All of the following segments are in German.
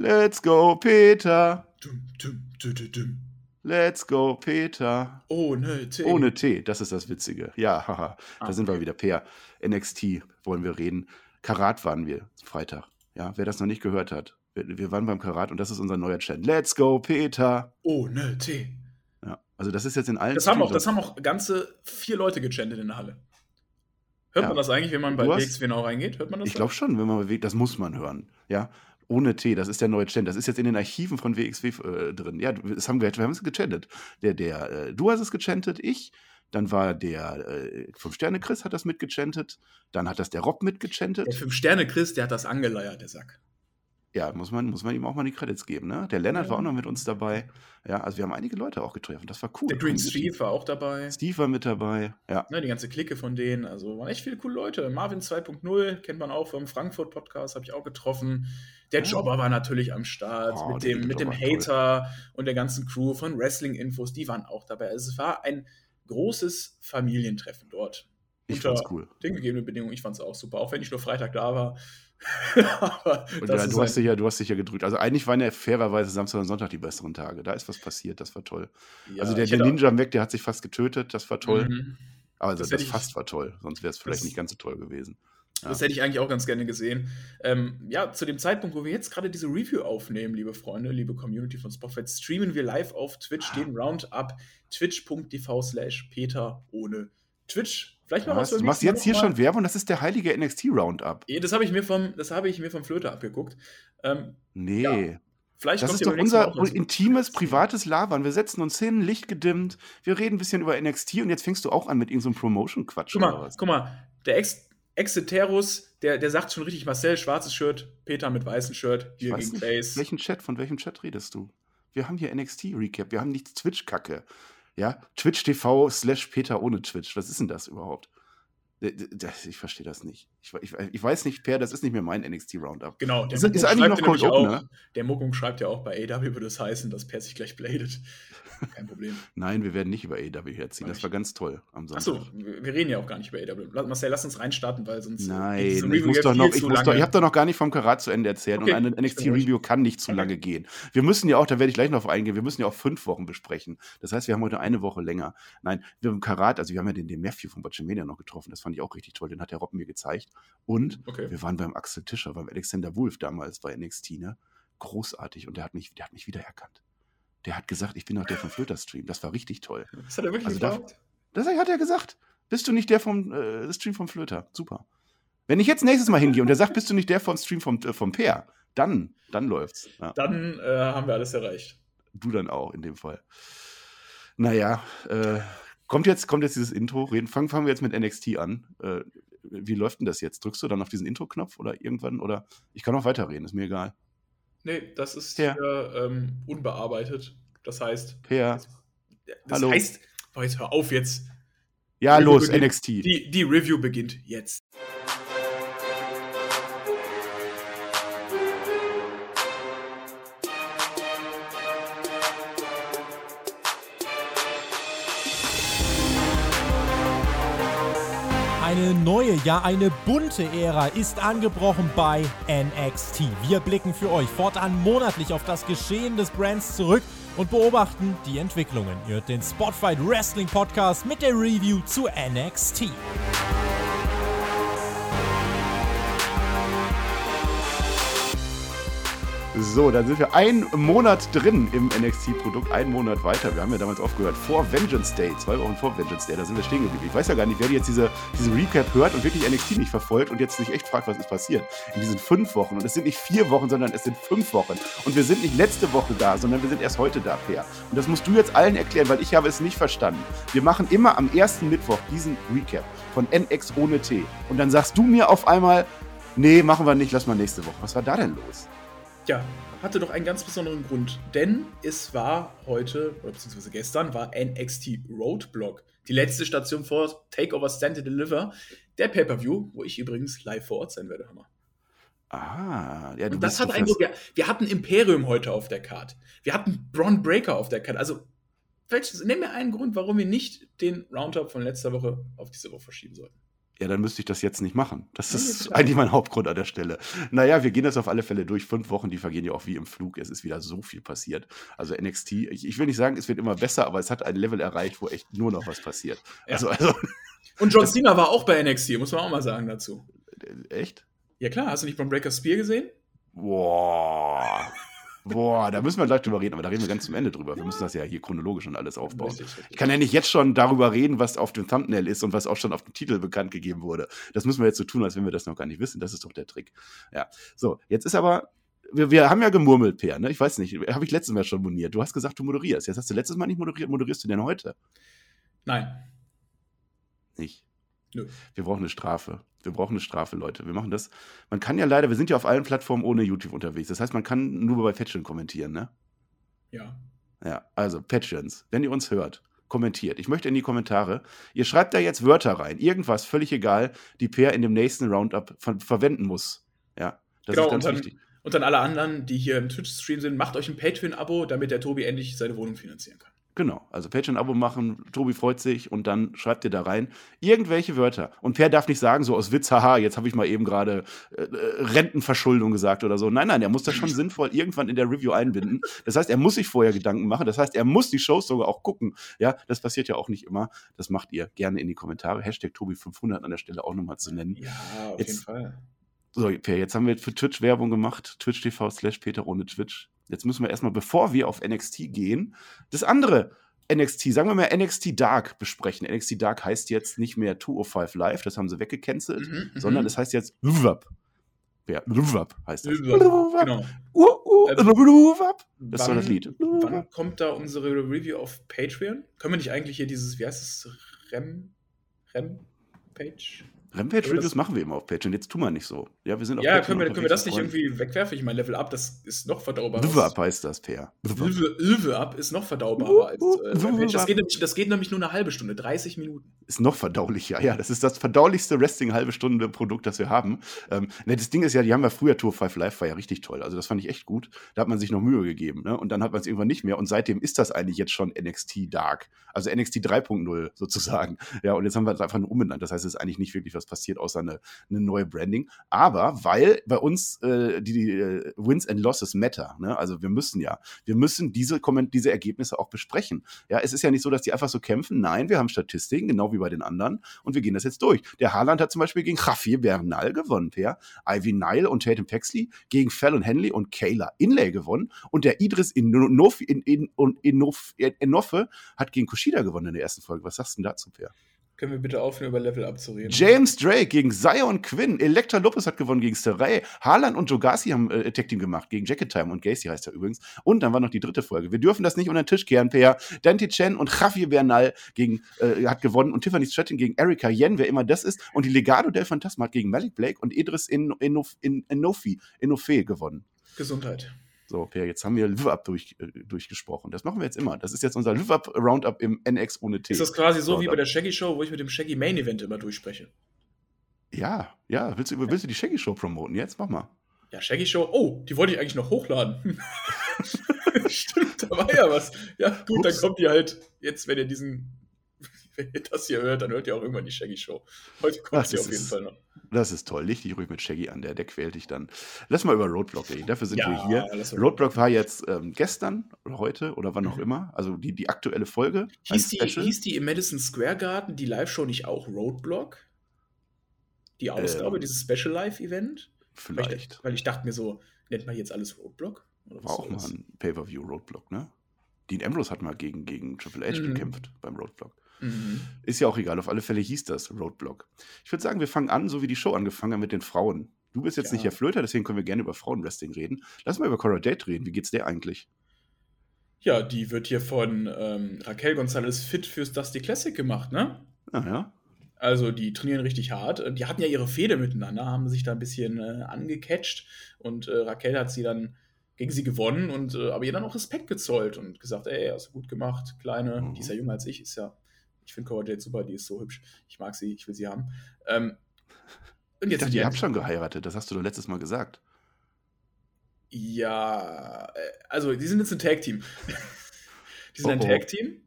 Let's go, Peter. Let's go, Peter. Ohne T. Ohne T, das ist das Witzige. Ja, haha, da Ah, sind wir wieder. Per NXT wollen wir reden. Karat waren wir Freitag. Ja, wer das noch nicht gehört hat. Wir, wir waren beim Karat und das ist unser neuer Chant. Let's go, Peter. Ohne T. Ja, also das ist jetzt in allen Das haben, auch, das haben auch ganze vier Leute gechantet in der Halle. Hört Ja. man das eigentlich, wenn man bei PXW genau reingeht? Hört man das? Ich glaube schon, wenn man bewegt, das muss man hören. Ja, ohne T, das ist der neue Chant. Das ist jetzt in den Archiven von WXW äh, drin. Ja, das haben wir, wir haben es gechantet. Der, der, äh, du hast es gechantet, ich. Dann war der äh, Fünf Sterne Chris hat das mitgechantet. Dann hat das der Rob Der mitgechantet. Fünf-Sterne-Chris, der hat das angeleiert, der Sack. Ja, muss man, muss man ihm auch mal die Credits geben. Ne? Der Lennart Ja. war auch noch mit uns dabei. Ja, also wir haben einige Leute auch getroffen. Das war cool. Der Green. Steve war auch dabei. Steve war mit dabei. Ja. Ne, die ganze Clique von denen. Also waren echt viele coole Leute. Marvin 2.0 kennt man auch vom Frankfurt-Podcast, habe ich auch getroffen. Der Ah. Jobber war natürlich am Start Oh, mit dem, mit dem Jobber, toll. Hater und der ganzen Crew von Wrestling-Infos. Die waren auch dabei. Also es war ein großes Familientreffen dort. Ich fand's cool. Den gegebenen Bedingungen, ich fand es auch super, auch wenn ich nur Freitag da war. Und das ja, du, hast ein- dich ja, du hast dich ja gedrückt. Also eigentlich waren ja fairerweise Samstag und Sonntag die besseren Tage. Da ist was passiert, das war toll. ja, also der, der Ninja am Weg, der hat sich fast getötet, das war toll. Mhm. Aber also Das das, ich- fast war toll, sonst wäre es vielleicht Das- nicht ganz so toll gewesen. Das Ja. hätte ich eigentlich auch ganz gerne gesehen. Ähm, ja, zu dem Zeitpunkt, wo wir jetzt gerade diese Review aufnehmen, liebe Freunde, liebe Community von Spotify, streamen wir live auf Twitch den Roundup. Twitch.tv slash Peter ohne Twitch. Vielleicht noch Was? beim Du machst jetzt hier Mal schon Werbung, das ist der heilige NXT Roundup. mal. Das habe ich mir vom, das habe ich mir vom Flöter abgeguckt. Ähm, Nee. Ja, vielleicht Das kommt ist doch Mal unser intimes, privates Labern. Wir setzen uns hin, Licht gedimmt, wir reden ein bisschen über NXT und jetzt fängst du auch an mit irgendeinem Promotion-Quatsch. Guck mal, was? guck mal, der Ex Exeterus, der, der sagt schon richtig, Marcel, schwarzes Shirt, Peter mit weißem Shirt, hier gegen nicht, Face. welchen Chat, von welchem Chat redest du? Wir haben hier NXT-Recap, wir haben nichts Twitch-Kacke. Ja, Twitch TV slash Peter ohne Twitch. Was ist denn das überhaupt? Ich verstehe das nicht. Ich, ich, ich weiß nicht, Per, das ist nicht mehr mein NXT-Roundup. Genau, der Ist- Muckung ist eigentlich noch Cold Opener? auch, Der Muckung schreibt ja auch, bei AW würde es heißen, dass Per sich gleich bladet. Kein Problem. Nein, wir werden nicht über AW herziehen. Das war ganz toll am Sonntag. Achso, wir reden ja auch gar nicht über AW. Marcel, lass uns reinstarten, weil sonst. Nein, ich muss doch noch, ich muss doch, ich habe doch noch gar nicht vom Karat zu Ende erzählt Okay, und eine NXT-Review kann nicht zu Okay. lange gehen. Wir müssen ja auch, da werde ich gleich noch auf eingehen, wir müssen ja auch fünf Wochen besprechen. Das heißt, wir haben heute eine Woche länger. Nein, wir haben Karat, also wir haben ja den, den Matthew von Botchamania noch getroffen, das fand ich auch richtig toll, den hat der Rob mir gezeigt. Und Okay. wir waren beim Axel Tischer, beim Alexander Wolf damals bei NXT, ne? Großartig und der hat mich, der hat mich wiedererkannt. Der hat gesagt, ich bin doch der vom Flöter-Stream. Das war richtig toll. Das hat er wirklich Also da- gesagt? Das hat er gesagt. Bist du nicht der vom äh, Stream vom Flöter? Super. Wenn ich jetzt nächstes Mal hingehe und der sagt, bist du nicht der vom Stream vom, äh, vom Peer, dann, dann läuft's. Ja, Dann äh, haben wir alles erreicht. du dann auch in dem Fall. Naja, äh, kommt, jetzt, kommt jetzt dieses Intro. Reden, fangen, fangen wir jetzt mit NXT an. Äh, wie läuft denn das jetzt? Drückst du dann auf diesen Intro-Knopf oder irgendwann? Oder ich kann auch weiterreden, ist mir egal. Nee, das ist Ja. hier ähm, unbearbeitet. Das heißt. Peer. Das Hallo. heißt. Oh, jetzt hör auf jetzt. Ja, Review los, beginnt. NXT. Die, die Review beginnt jetzt. Eine neue, ja eine bunte Ära ist angebrochen bei NXT. Wir blicken für euch fortan monatlich auf das Geschehen des Brands zurück und beobachten die Entwicklungen. Ihr hört den Spotfight Wrestling Podcast mit der Review zu NXT. So, dann sind wir einen Monat drin im NXT-Produkt, einen Monat weiter. Wir haben ja damals aufgehört vor Vengeance Day, zwei Wochen vor Vengeance Day, da sind wir stehen geblieben. Ich weiß ja gar nicht, wer jetzt diese, diesen Recap hört und wirklich NXT nicht verfolgt und jetzt sich echt fragt, was ist passiert in diesen fünf Wochen. Und es sind nicht vier Wochen, sondern es sind fünf Wochen. Und wir sind nicht letzte Woche da, sondern wir sind erst heute da, Per. Und das musst du jetzt allen erklären, weil ich habe es nicht verstanden. Wir machen immer am ersten Mittwoch diesen Recap von NX ohne T. Und dann sagst du mir auf einmal, nee, machen wir nicht, lass mal nächste Woche. Was war da denn los? Ja, hatte doch einen ganz besonderen Grund. Denn es war heute, oder beziehungsweise gestern, war NXT Roadblock. Die letzte Station vor Takeover Stand and Deliver. Der Pay-Per-View, wo ich übrigens live vor Ort sein werde, Hammer. Ah, ja, du Und das bist hat Grund. Wir, wir hatten Imperium heute auf der Card. Wir hatten Braun Breaker auf der Card. Also, welches, nenn mir einen Grund, warum wir nicht den Roundup von letzter Woche auf diese Woche verschieben sollten. Ja, dann müsste ich das jetzt nicht machen. Das ist eigentlich mein Hauptgrund an der Stelle. Naja, wir gehen das auf alle Fälle durch. Fünf Wochen, die vergehen ja auch wie im Flug. Es ist wieder so viel passiert. Also NXT, ich, ich will nicht sagen, es wird immer besser, aber es hat ein Level erreicht, wo echt nur noch was passiert. Ja. Also, also Und John Cena war auch bei NXT, muss man auch mal sagen dazu. echt? Ja klar, hast du nicht beim Breaker Spear gesehen? Boah. Boah, da müssen wir gleich drüber reden, aber da reden wir ganz zum Ende drüber. Wir müssen das ja hier chronologisch und alles aufbauen. Ich kann ja nicht jetzt schon darüber reden, was auf dem Thumbnail ist und was auch schon auf dem Titel bekannt gegeben wurde. Das müssen wir jetzt so tun, als wenn wir das noch gar nicht wissen. Das ist doch der Trick. Ja. So, jetzt ist aber. Wir, wir haben ja gemurmelt, Per, ne? Ich weiß nicht, habe ich letztes Mal schon moniert. Du hast gesagt, du moderierst. Jetzt hast du letztes Mal nicht moderiert. Moderierst du denn heute? Nein. Nicht. Nö. Wir brauchen eine Strafe. Wir brauchen eine Strafe, Leute. Wir machen das. Man kann ja leider, wir sind ja auf allen Plattformen ohne YouTube unterwegs. Das heißt, man kann nur bei Patreon kommentieren, ne? Ja. Ja, also Patreons, wenn ihr uns hört, kommentiert. Ich möchte in die Kommentare, ihr schreibt da jetzt Wörter rein, irgendwas, völlig egal, die Per in dem nächsten Roundup ver verwenden muss. Ja, das Genau, ist ganz und dann- wichtig. Und dann alle anderen, die hier im Twitch-Stream sind, macht euch ein Patreon-Abo, damit der Tobi endlich seine Wohnung finanzieren kann. Genau, also Patreon-Abo machen, Tobi freut sich und dann schreibt ihr da rein irgendwelche Wörter. Und Per darf nicht sagen, so aus Witz, haha, jetzt habe ich mal eben gerade äh, äh, Rentenverschuldung gesagt oder so. Nein, nein, er muss das schon sinnvoll irgendwann in der Review einbinden. Das heißt, er muss sich vorher Gedanken machen. Das heißt, er muss die Shows sogar auch gucken. Ja, das passiert ja auch nicht immer. Das macht ihr gerne in die Kommentare. Hashtag Tobi500 an der Stelle auch nochmal zu nennen. Ja, auf Jetzt- jeden Fall. So, Per, jetzt haben wir für Twitch Werbung gemacht. Twitch TV slash Peter ohne Twitch. Jetzt müssen wir erstmal, bevor wir auf NXT gehen, das andere NXT, sagen wir mal NXT Dark besprechen. NXT Dark heißt jetzt nicht mehr 205 Live, das haben sie weggecancelt, Mhm, mhm. sondern es heißt jetzt WWAP. Ja, WWAP heißt das. Genau. Uh, uh, WWAP. Das ist wann- das Lied. Wann kommt da unsere Review auf Patreon? Können wir nicht eigentlich hier dieses, wie heißt es, Rem, Rem-Page? Rampage Aber das- Reviews machen wir immer auf Patreon. Jetzt tun wir nicht so. Ja, wir sind auf Ja, können wir, können wir das nicht irgendwie wegwerfen? Ich meine, Level Up, das ist noch verdaubarer. uns. WWAP heißt das, Per. Ilve Up ist noch verdaubarer als äh. Das geht, nämlich, das geht nämlich nur eine halbe Stunde, 30 Minuten. ist noch verdaulicher. Ja, das ist das verdaulichste Wrestling halbe Stunde Produkt, das wir haben. Ähm, ne, das Ding ist ja, die haben ja früher Tour 5 Live war ja richtig toll. Also das fand ich echt gut. Da hat man sich noch Mühe gegeben. Ne? Und dann hat man es irgendwann nicht mehr. Und seitdem ist das eigentlich jetzt schon NXT Dark. Also NXT 3.0 sozusagen. Ja, und jetzt haben wir es einfach nur umbenannt. Das heißt, es ist eigentlich nicht wirklich was passiert, außer eine, eine neue Branding. Aber weil bei uns äh, die, die äh, Wins and Losses matter. Ne? Also wir müssen ja, wir müssen diese, diese Ergebnisse auch besprechen. Ja, es ist ja nicht so, dass die einfach so kämpfen. Nein, wir haben Statistiken, genau wie bei den anderen. Und wir gehen das jetzt durch. Der Haaland hat zum Beispiel gegen Javier Bernal gewonnen, Per. Ivy Nile und Tatum Paxley gegen Fallon Henley und Kayla Inlay gewonnen. Und der Idris Inof, in, in, und Inof, Inoffe hat gegen Kushida gewonnen in der ersten Folge. Was sagst du denn dazu, Per? Können wir bitte aufhören, über Level Up zu reden? James Drake gegen Zion Quinn. Elektra Lopez hat gewonnen gegen Saray. Haaland und Jogasi haben äh, Tag Team gemacht gegen Jacket Time und Gacy heißt er übrigens. Und dann war noch die dritte Folge. Wir dürfen das nicht unter den Tisch kehren, Per. Dante Chen und Javier Bernal gegen, äh, hat gewonnen und Tiffany Stratton gegen Erika Yen, wer immer das ist. Und die Legado del Fantasma hat gegen Malik Blake und Idris In- Inof- In- Inofi, Inofe gewonnen. Gesundheit. So, Per, jetzt haben wir Live-Up durch, äh, durchgesprochen. Das machen wir jetzt immer. Das ist jetzt unser Live-Up-Roundup im NX ohne T. Ist das quasi so So, wie dann- bei der Shaggy Show, wo ich mit dem Shaggy Main Event immer durchspreche? Ja, ja. Willst du, willst du die Shaggy Show promoten? Jetzt mach mal. Ja, Shaggy Show. Oh, die wollte ich eigentlich noch hochladen. Stimmt, da war ja was. Ja, gut, dann Ups. kommt die halt. Jetzt, wenn ihr diesen. Wenn ihr das hier hört, dann hört ihr auch irgendwann die Shaggy Show. Heute kommt sie auf jeden ist- Fall noch. Das ist toll. Leg dich ruhig mit Shaggy an, der, der quält dich dann. Lass mal über Roadblock reden. Dafür sind wir hier. Roadblock war jetzt ähm, gestern oder heute oder wann auch Mhm. immer. Also die, die aktuelle Folge. Hieß die, hieß die im Madison Square Garden die Live-Show nicht auch Roadblock? Die Ausgabe, Ähm, dieses Special Live-Event? Weil ich, Vielleicht. weil ich dachte mir so, nennt man jetzt alles Roadblock? Oder War auch mal ein Pay-Per-View Roadblock, ne? Dean Ambrose hat mal gegen, gegen Triple H Mhm. gekämpft beim Roadblock. Mhm. Ist ja auch egal. Auf alle Fälle hieß das Roadblock. Ich würde sagen, wir fangen an, so wie die Show angefangen hat mit den Frauen. Du bist jetzt Ja. nicht der Flöter, deswegen können wir gerne über Frauenwrestling reden. Lass mal über Cora Date reden. Wie geht's der eigentlich? Ja, die wird hier von ähm, Raquel Gonzalez fit fürs Dusty Classic gemacht, ne? Ah, ja. Also die trainieren richtig hart. Die hatten ja ihre Fehde miteinander, haben sich da ein bisschen äh, angecatcht und äh, Raquel hat sie dann gegen sie gewonnen und äh, aber ihr dann auch Respekt gezollt und gesagt, ey, hast du gut gemacht, Kleine, Mhm. die ist ja jünger als ich, ist ja, ich finde Cora Jade super, die ist so hübsch, ich mag sie, ich will sie haben. Ähm, und Ich jetzt dachte, sind ihr habt schon geheiratet. Das hast du doch letztes Mal gesagt. Ja, äh, also die sind jetzt ein Tag-Team. die sind ein Oh, oh. Tag-Team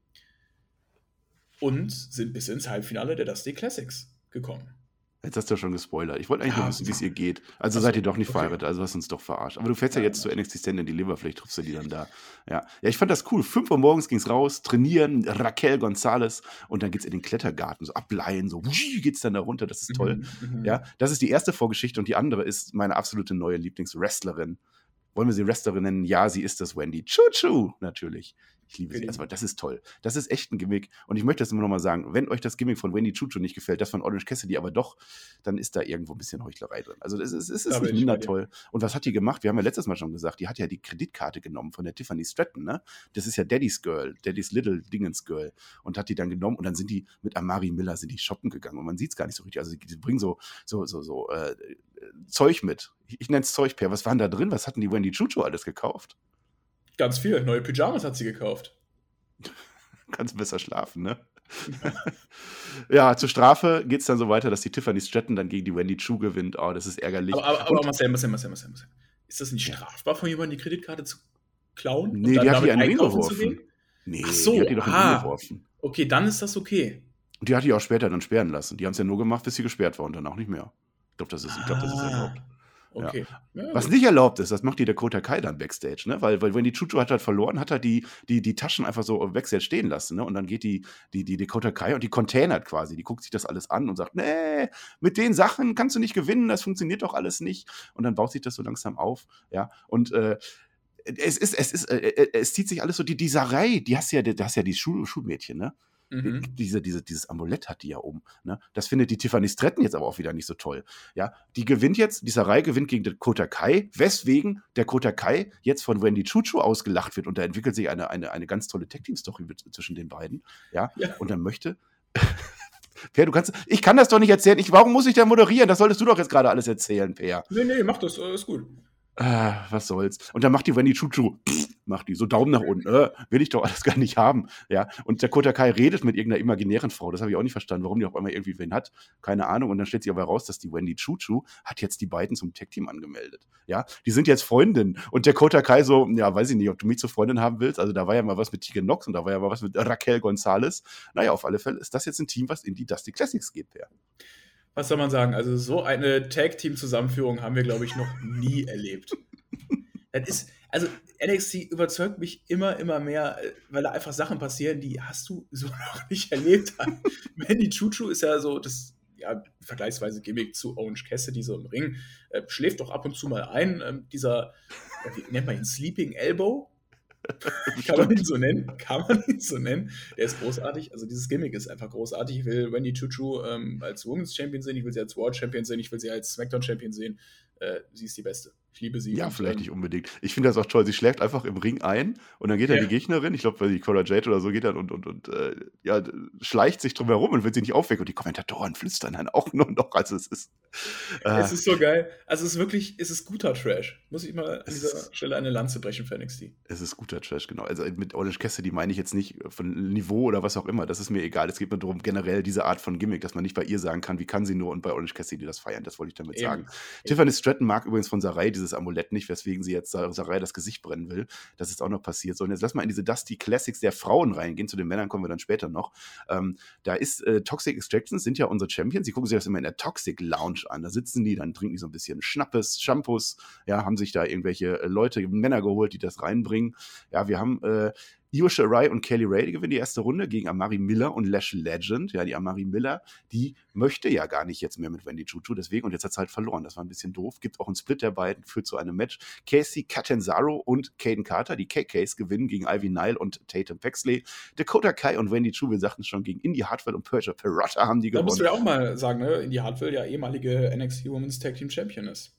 und sind bis ins Halbfinale der Dusty Classics gekommen. Jetzt hast du ja schon gespoilert. Ich wollte eigentlich nur wissen, wie es ihr geht. Also Ach seid ihr doch nicht okay. verheiratet, also hast uns doch verarscht. Aber du fährst ja, Ja, jetzt zu NXT Stand in die Leber, vielleicht triffst du die dann da. Ja, ja ich fand das cool. 5 Uhr morgens ging's raus, trainieren, Raquel Gonzalez und dann geht's in den Klettergarten, so ableihen, so wusch, geht's dann da runter, das ist toll. Mhm, mhm. Ja, das ist die erste Vorgeschichte und die andere ist meine absolute neue Lieblingswrestlerin. Wollen wir sie Wrestlerin nennen? Ja, sie ist das Wendy Choo-Choo, natürlich. Ich liebe sie. Also, das ist toll. Das ist echt ein Gimmick. Und ich möchte das immer noch mal sagen, wenn euch das Gimmick von Wendy Choo-Choo nicht gefällt, das von Orange Cassidy aber doch, dann ist da irgendwo ein bisschen Heuchlerei drin. Also es ist, es ist nicht ich minder toll. Und was hat die gemacht? Wir haben ja letztes Mal schon gesagt, die hat ja die Kreditkarte genommen von der Tiffany Stratton, ne? Das ist ja Daddy's Girl, Daddy's Little Dingens Girl. Und hat die dann genommen und dann sind die mit Amari Miller sind die shoppen gegangen. Und man sieht es gar nicht so richtig. Also die, die bringen so, so, so, so äh, Zeug mit. Ich, ich nenne es Zeug, Per. Was waren da drin? Was hatten die Wendy Chucho alles gekauft? Ganz viel. Neue Pyjamas hat sie gekauft. Kannst besser schlafen, ne? ja, zur Strafe geht es dann so weiter, dass die Tiffany Stratton dann gegen die Wendy Chu gewinnt. Oh, das ist ärgerlich. Aber, aber, aber Marcel, Marcel, Marcel, Marcel, Marcel. Ist das nicht strafbar, von jemandem die Kreditkarte zu klauen? und nee, dann die hat die damit in den Ring einkaufen zu geworfen. gehen? Nee, Ach so, die hat die doch in den ah. Okay, dann ist das okay. Und die hat die auch später dann sperren lassen. Die haben es ja nur gemacht, bis sie gesperrt war und danach nicht mehr. Ich glaube, das ist, ich glaub, das ist Ah, erlaubt. Okay. Ja, Was nicht erlaubt ist, das macht die Dakota Kai dann Backstage, ne? Weil, weil wenn die Chuchu hat halt verloren, hat er die, die, die Taschen einfach so Backstage stehen lassen, ne? Und dann geht die, die, die Dakota Kai und die containert quasi. Die guckt sich das alles an und sagt, nee, mit den Sachen kannst du nicht gewinnen, das funktioniert doch alles nicht. Und dann baut sich das so langsam auf, ja. Und äh, es ist, es ist, äh, äh, es zieht sich alles so, die Dieserei, die hast ja, die hast ja die Schul Schulmädchen, ne? Mhm. Diese, diese, dieses Amulett hat die ja oben. Ne? Das findet die Tiffany Stratton jetzt aber auch wieder nicht so toll. Ja, die gewinnt jetzt, dieser Reihe gewinnt gegen Dakota Kai, weswegen der Kota Kai jetzt von Wendy Chuchu ausgelacht wird und da entwickelt sich eine, eine, eine ganz tolle Tag-Team-Story mit- zwischen den beiden. Ja, Ja. und dann möchte. Per, du kannst, ich kann das doch nicht erzählen. Ich, warum muss ich da moderieren? Das solltest du doch jetzt gerade alles erzählen, Per. Nee, nee, mach das, äh, ist gut. Ah, was soll's. Und dann macht die Wendy Chuchu, macht die so Daumen nach unten, äh, will ich doch alles gar nicht haben. Ja, und der Kota Kai redet mit irgendeiner imaginären Frau. Das habe ich auch nicht verstanden, warum die auf einmal irgendwie wen hat. Keine Ahnung. Und dann stellt sich aber raus, dass die Wendy Chuchu hat jetzt die beiden zum Tech-Team angemeldet. Ja, die sind jetzt Freundinnen. Und der Kota Kai so, ja, weiß ich nicht, ob du mich zur Freundin haben willst. Also da war ja mal was mit Tegan Nox und da war ja mal was mit Raquel Gonzalez. Naja, auf alle Fälle ist das jetzt ein Team, was in die Dusty Classics geht, der. Was soll man sagen? Also, so eine Tag-Team-Zusammenführung haben wir, glaube ich, noch nie erlebt. Das ist, also, NXT überzeugt mich immer, immer mehr, äh, weil da einfach Sachen passieren, die hast du so noch nicht erlebt. Mandy Chuchu ist ja so das, ja, vergleichsweise Gimmick zu Orange Cassidy so im Ring. Äh, schläft doch ab und zu mal ein. Ähm, dieser, ja, wie nennt man ihn? Sleeping Elbow? Kann man ihn so nennen? Kann man ihn so nennen? Der ist großartig. Also dieses Gimmick ist einfach großartig. Ich will Wendy Chuchu ähm, als Women's Champion sehen, ich will sie als World Champion sehen, ich will sie als SmackDown Champion sehen. Äh, sie ist die Beste. Ich liebe sie. Ja, vielleicht ähm, nicht unbedingt. Ich finde das auch toll. Sie schlägt einfach im Ring ein und dann geht dann Ja. die Gegnerin, ich glaube, weil die Cora Jade oder so geht dann und, und, und äh, ja, schleicht sich drum herum und will sie nicht aufwecken. Und die Kommentatoren flüstern dann auch nur noch, als es ist. Äh, Es ist so geil. Also es ist wirklich, es ist guter Trash. Muss ich mal an Es dieser ist- Stelle eine Lanze brechen für NXT. es ist guter Trash, genau. Also mit Orange Cassidy meine ich jetzt nicht von Niveau oder was auch immer. Das ist mir egal. Es geht mir darum, generell diese Art von Gimmick, dass man nicht bei ihr sagen kann, wie kann sie nur und bei Orange Cassidy das feiern. Das wollte ich damit Eben. sagen. Tiffany Stratton mag übrigens von Sarai dieses Amulett nicht, weswegen sie jetzt Sa- Sarai das Gesicht brennen will. Das ist auch noch passiert. So, und jetzt lass mal in diese Dusty Classics der Frauen reingehen. Zu den Männern kommen wir dann später noch. Ähm, da ist äh, Toxic Extractions, sind ja unsere Champions. Sie gucken sich das immer in der Toxic Lounge an. Da sitzen die, dann trinken die so ein bisschen Schnappes, Shampoos, ja, haben sich da irgendwelche äh, Leute, Männer geholt, die das reinbringen. Ja, wir haben äh, Io Shirai und Kelly Ray, gewinnen die erste Runde gegen Amari Miller und Lash Legend. Ja, die Amari Miller, die möchte ja gar nicht jetzt mehr mit Wendy Chuchu, deswegen, und jetzt hat sie halt verloren. Das war ein bisschen doof. Gibt auch einen Split der beiden, führt zu einem Match. Casey Catanzaro und Caden Carter, die KKs, gewinnen gegen Ivy Nile und Tatum Paxley. Dakota Kai und Wendy Chu, wir sagten schon, gegen Indy Hartwell und Persia Perotta haben die Da musst du gewonnen. ja auch mal sagen, ne? Indy Hartwell ja ehemalige NXT Women's Tag Team Champion ist.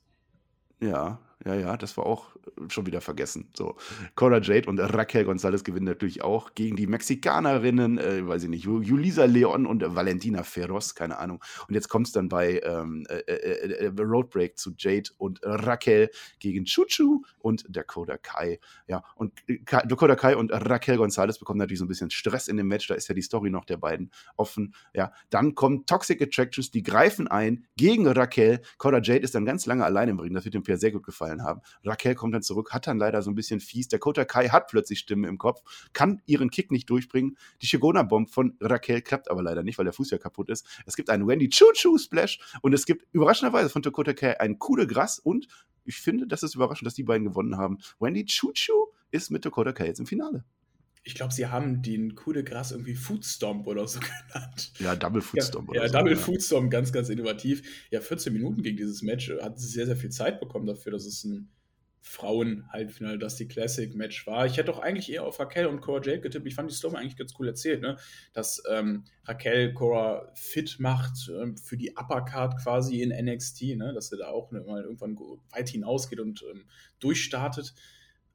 Ja, ja, ja, das war auch äh, schon wieder vergessen. So, Cora Jade und Raquel Gonzalez gewinnen natürlich auch gegen die Mexikanerinnen, äh, weiß ich nicht, Ju- Julisa Leon und Valentina Ferros, keine Ahnung. Und jetzt kommt es dann bei ähm, äh, äh, äh, Roadbreak zu Jade und Raquel gegen Chuchu und Dakota Kai. Ja, und äh, Dakota Kai und Raquel Gonzalez bekommen natürlich so ein bisschen Stress in dem Match. Da ist ja die Story noch der beiden offen. Ja, dann kommen Toxic Attractions, die greifen ein gegen Raquel. Cora Jade ist dann ganz lange allein im Ring. Das wird dem Pierre sehr gut gefallen. Gefallen haben. Raquel kommt dann zurück, hat dann leider so ein bisschen fies. Der Kota Kai hat plötzlich Stimmen im Kopf, kann ihren Kick nicht durchbringen. Die Shigona-Bomb von Raquel klappt aber leider nicht, weil der Fuß ja kaputt ist. Es gibt einen Wendy Choo-Choo-Splash und es gibt überraschenderweise von Dakota Kai einen coole Gras und ich finde, das ist überraschend, dass die beiden gewonnen haben. Wendy Choo-Choo ist mit Dakota Kai jetzt im Finale. Ich glaube, sie haben den Coup de Gras irgendwie Foodstomp oder so genannt. Ja, Double Foodstomp. Ja, oder ja so, Double ja. Foodstomp, ganz, ganz innovativ. Ja, 14 Minuten gegen dieses Match. Hat sehr, sehr viel Zeit bekommen dafür, dass es ein Frauen-Halbfinale Dusty Classic-Match war. Ich hätte auch eigentlich eher auf Raquel und Cora Jade getippt. Ich fand die Story eigentlich ganz cool erzählt, ne? dass ähm, Raquel Cora fit macht ähm, für die Uppercard quasi in NXT, ne? dass sie da auch ne, mal irgendwann weit hinausgeht und ähm, durchstartet.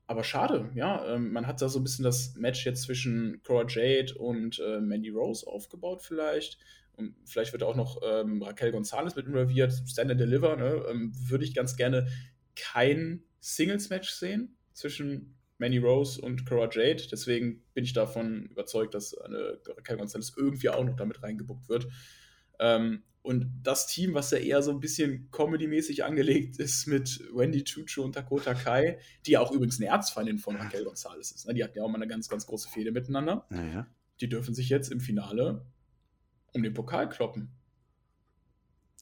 Aber schade, ja. Ähm, man hat da so ein bisschen das Match jetzt zwischen Cora Jade und äh, Mandy Rose aufgebaut, vielleicht. Und vielleicht wird auch noch ähm, Raquel Gonzalez mit involviert. Stand and Deliver, ne? ähm, würde ich ganz gerne kein Singles-Match sehen zwischen Manny Rose und Cora Jade. Deswegen bin ich davon überzeugt, dass eine Raquel Gonzalez irgendwie auch noch damit reingebuckt wird. Ähm, und das Team, was ja eher so ein bisschen Comedy-mäßig angelegt ist mit Wendy Chuchu und Dakota Kai, die ja auch übrigens eine Erzfeindin von Raquel Gonzalez ist. Ne? Die hatten ja auch mal eine ganz, ganz große Fehde miteinander. Naja. Die dürfen sich jetzt im Finale um den Pokal kloppen.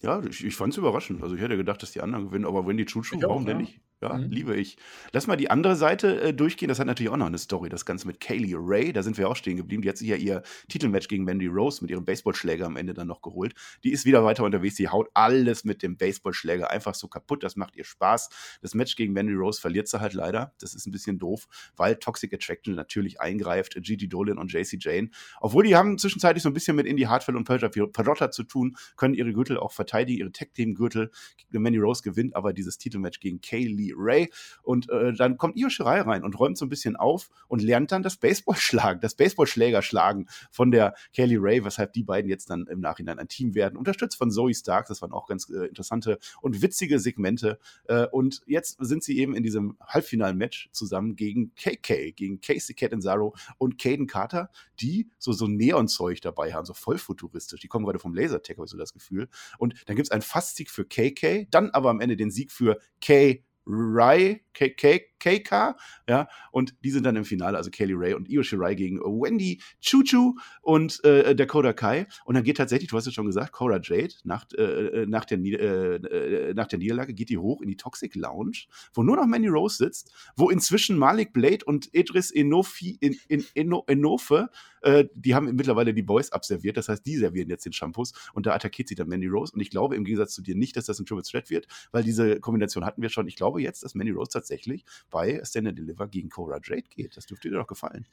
Ja, ich, ich fand es überraschend. Also ich hätte gedacht, dass die anderen gewinnen, aber Wendy auch, warum denn ja. nicht? Ja, Mhm. liebe ich. Lass mal die andere Seite äh, durchgehen. Das hat natürlich auch noch eine Story. Das Ganze mit Kaylee Ray. Da sind wir auch stehen geblieben. Die hat sich ja ihr Titelmatch gegen Mandy Rose mit ihrem Baseballschläger am Ende dann noch geholt. Die ist wieder weiter unterwegs. Die haut alles mit dem Baseballschläger einfach so kaputt. Das macht ihr Spaß. Das Match gegen Mandy Rose verliert sie halt leider. Das ist ein bisschen doof, weil Toxic Attraction natürlich eingreift. Gigi Dolan und JC Jane. Obwohl die haben zwischenzeitlich so ein bisschen mit Indy Hartwell und Perja Parotta zu tun, können ihre Gürtel auch verteidigen, ihre Tag-Team-Gürtel. Mandy Rose gewinnt aber dieses Titelmatch gegen Kaylee Ray. Und äh, dann kommt Io Shirai rein und räumt so ein bisschen auf und lernt dann das Baseballschlagen, das Baseballschläger schlagen von der Kaylee Ray, weshalb die beiden jetzt dann im Nachhinein ein Team werden. Unterstützt von Zoe Stark, das waren auch ganz äh, interessante und witzige Segmente. Äh, und jetzt sind sie eben in diesem Halbfinal-Match zusammen gegen KK, gegen Casey Catanzaro und Caden Carter, die so, so Neonzeug dabei haben, so voll futuristisch. Die kommen gerade vom Lasertech, habe ich so das Gefühl. Und dann gibt es einen Fastsieg für KK, dann aber am Ende den Sieg für K. Rai, K, K, KK, ja, und die sind dann im Finale, also Kaylee Ray und Io Shirai gegen Wendy Chuchu und äh, Dakota Kai. Und dann geht tatsächlich, du hast es schon gesagt, Cora Jade nach, äh, nach, der, äh, äh, nach der Niederlage geht die hoch in die Toxic Lounge, wo nur noch Mandy Rose sitzt, wo inzwischen Malik Blade und Idris Enofi, in, in, Eno, Enofe, äh, die haben mittlerweile die Boys abserviert, das heißt, die servieren jetzt den Shampoos und da attackiert sie dann Mandy Rose. Und ich glaube im Gegensatz zu dir nicht, dass das ein Triple Threat wird, weil diese Kombination hatten wir schon. Ich glaube jetzt, dass Mandy Rose tatsächlich bei Stand and Deliver gegen Cora Jade geht. Das dürfte dir doch gefallen.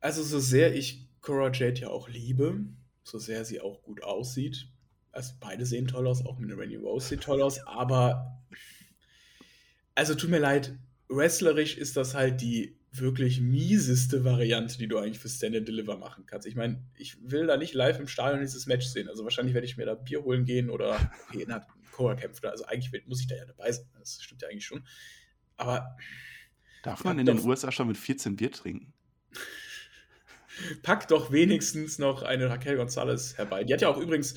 Also, so sehr ich Cora Jade ja auch liebe, so sehr sie auch gut aussieht, also beide sehen toll aus, auch mit Randy Rose sieht toll aus, aber also tut mir leid, wrestlerisch ist das halt die wirklich mieseste Variante, die du eigentlich für Stand and Deliver machen kannst. Ich meine, ich will da nicht live im Stadion dieses Match sehen. Also wahrscheinlich werde ich mir da Bier holen gehen oder okay, na, Cora kämpft. da. Also eigentlich muss ich da ja dabei sein. Das stimmt ja eigentlich schon. Aber Darf man in den. USA schon mit 14 Bier trinken? pack doch wenigstens noch eine Raquel Gonzalez herbei. Die hat ja auch übrigens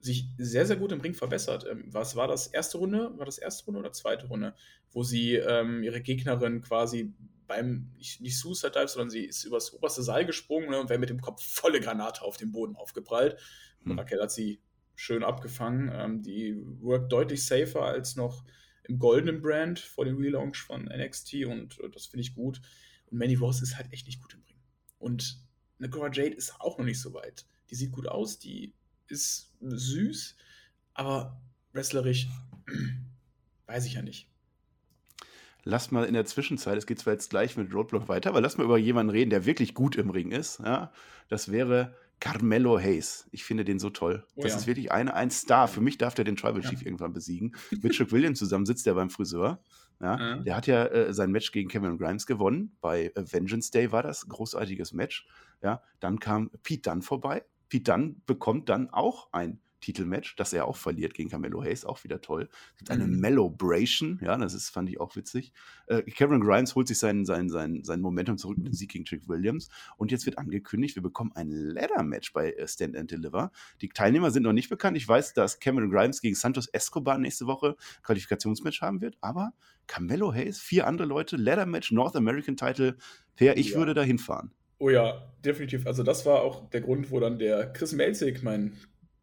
sich sehr, sehr gut im Ring verbessert. Ähm, was war das erste Runde? War das erste Runde oder zweite Runde? Wo sie ähm, ihre Gegnerin quasi beim, nicht, nicht Suicide Dive, sondern sie ist übers oberste Seil gesprungen ne, und wäre mit dem Kopf volle Granate auf den Boden aufgeprallt. Und Hm. Raquel hat sie schön abgefangen. Ähm, die worked deutlich safer als noch im goldenen Brand vor dem Relaunch von NXT und äh, das finde ich gut. Und Manny Rose ist halt echt nicht gut im Ring. Und eine Cora Jade ist auch noch nicht so weit. Die sieht gut aus, die ist süß, aber wrestlerisch weiß ich ja nicht. Lass mal in der Zwischenzeit, es geht zwar jetzt gleich mit Roadblock weiter, aber lass mal über jemanden reden, der wirklich gut im Ring ist. Ja? Das wäre Carmelo Hayes. Ich finde den so toll. Oh das ja. ist wirklich eine, ein Star. Für mich darf der den Tribal Ja. Chief irgendwann besiegen. Mit Chuck Williams zusammen sitzt er beim Friseur. Ja? Mhm. Der hat ja äh, sein Match gegen Cameron Grimes gewonnen. Bei äh, Vengeance Day war das. Großartiges Match. Ja? Dann kam Pete Dunne vorbei. Pete Dunne bekommt dann auch ein Titelmatch, das er auch verliert gegen Carmelo Hayes, auch wieder toll. Es gibt eine Mhm. Mellowbration, ja, das ist, fand ich auch witzig. Äh, Cameron Grimes holt sich sein, sein, sein, sein Momentum zurück mit dem Sieg gegen Trick Williams. Und jetzt wird angekündigt, wir bekommen ein Ladder-Match bei äh, Stand and Deliver. Die Teilnehmer sind noch nicht bekannt. Ich weiß, dass Cameron Grimes gegen Santos Escobar nächste Woche Qualifikationsmatch haben wird, aber Carmelo Hayes, vier andere Leute, Ladder-Match, North American Title. Per, ich Ja. würde da hinfahren. Oh ja, definitiv. Also das war auch der Grund, wo dann der Chris Melzig, mein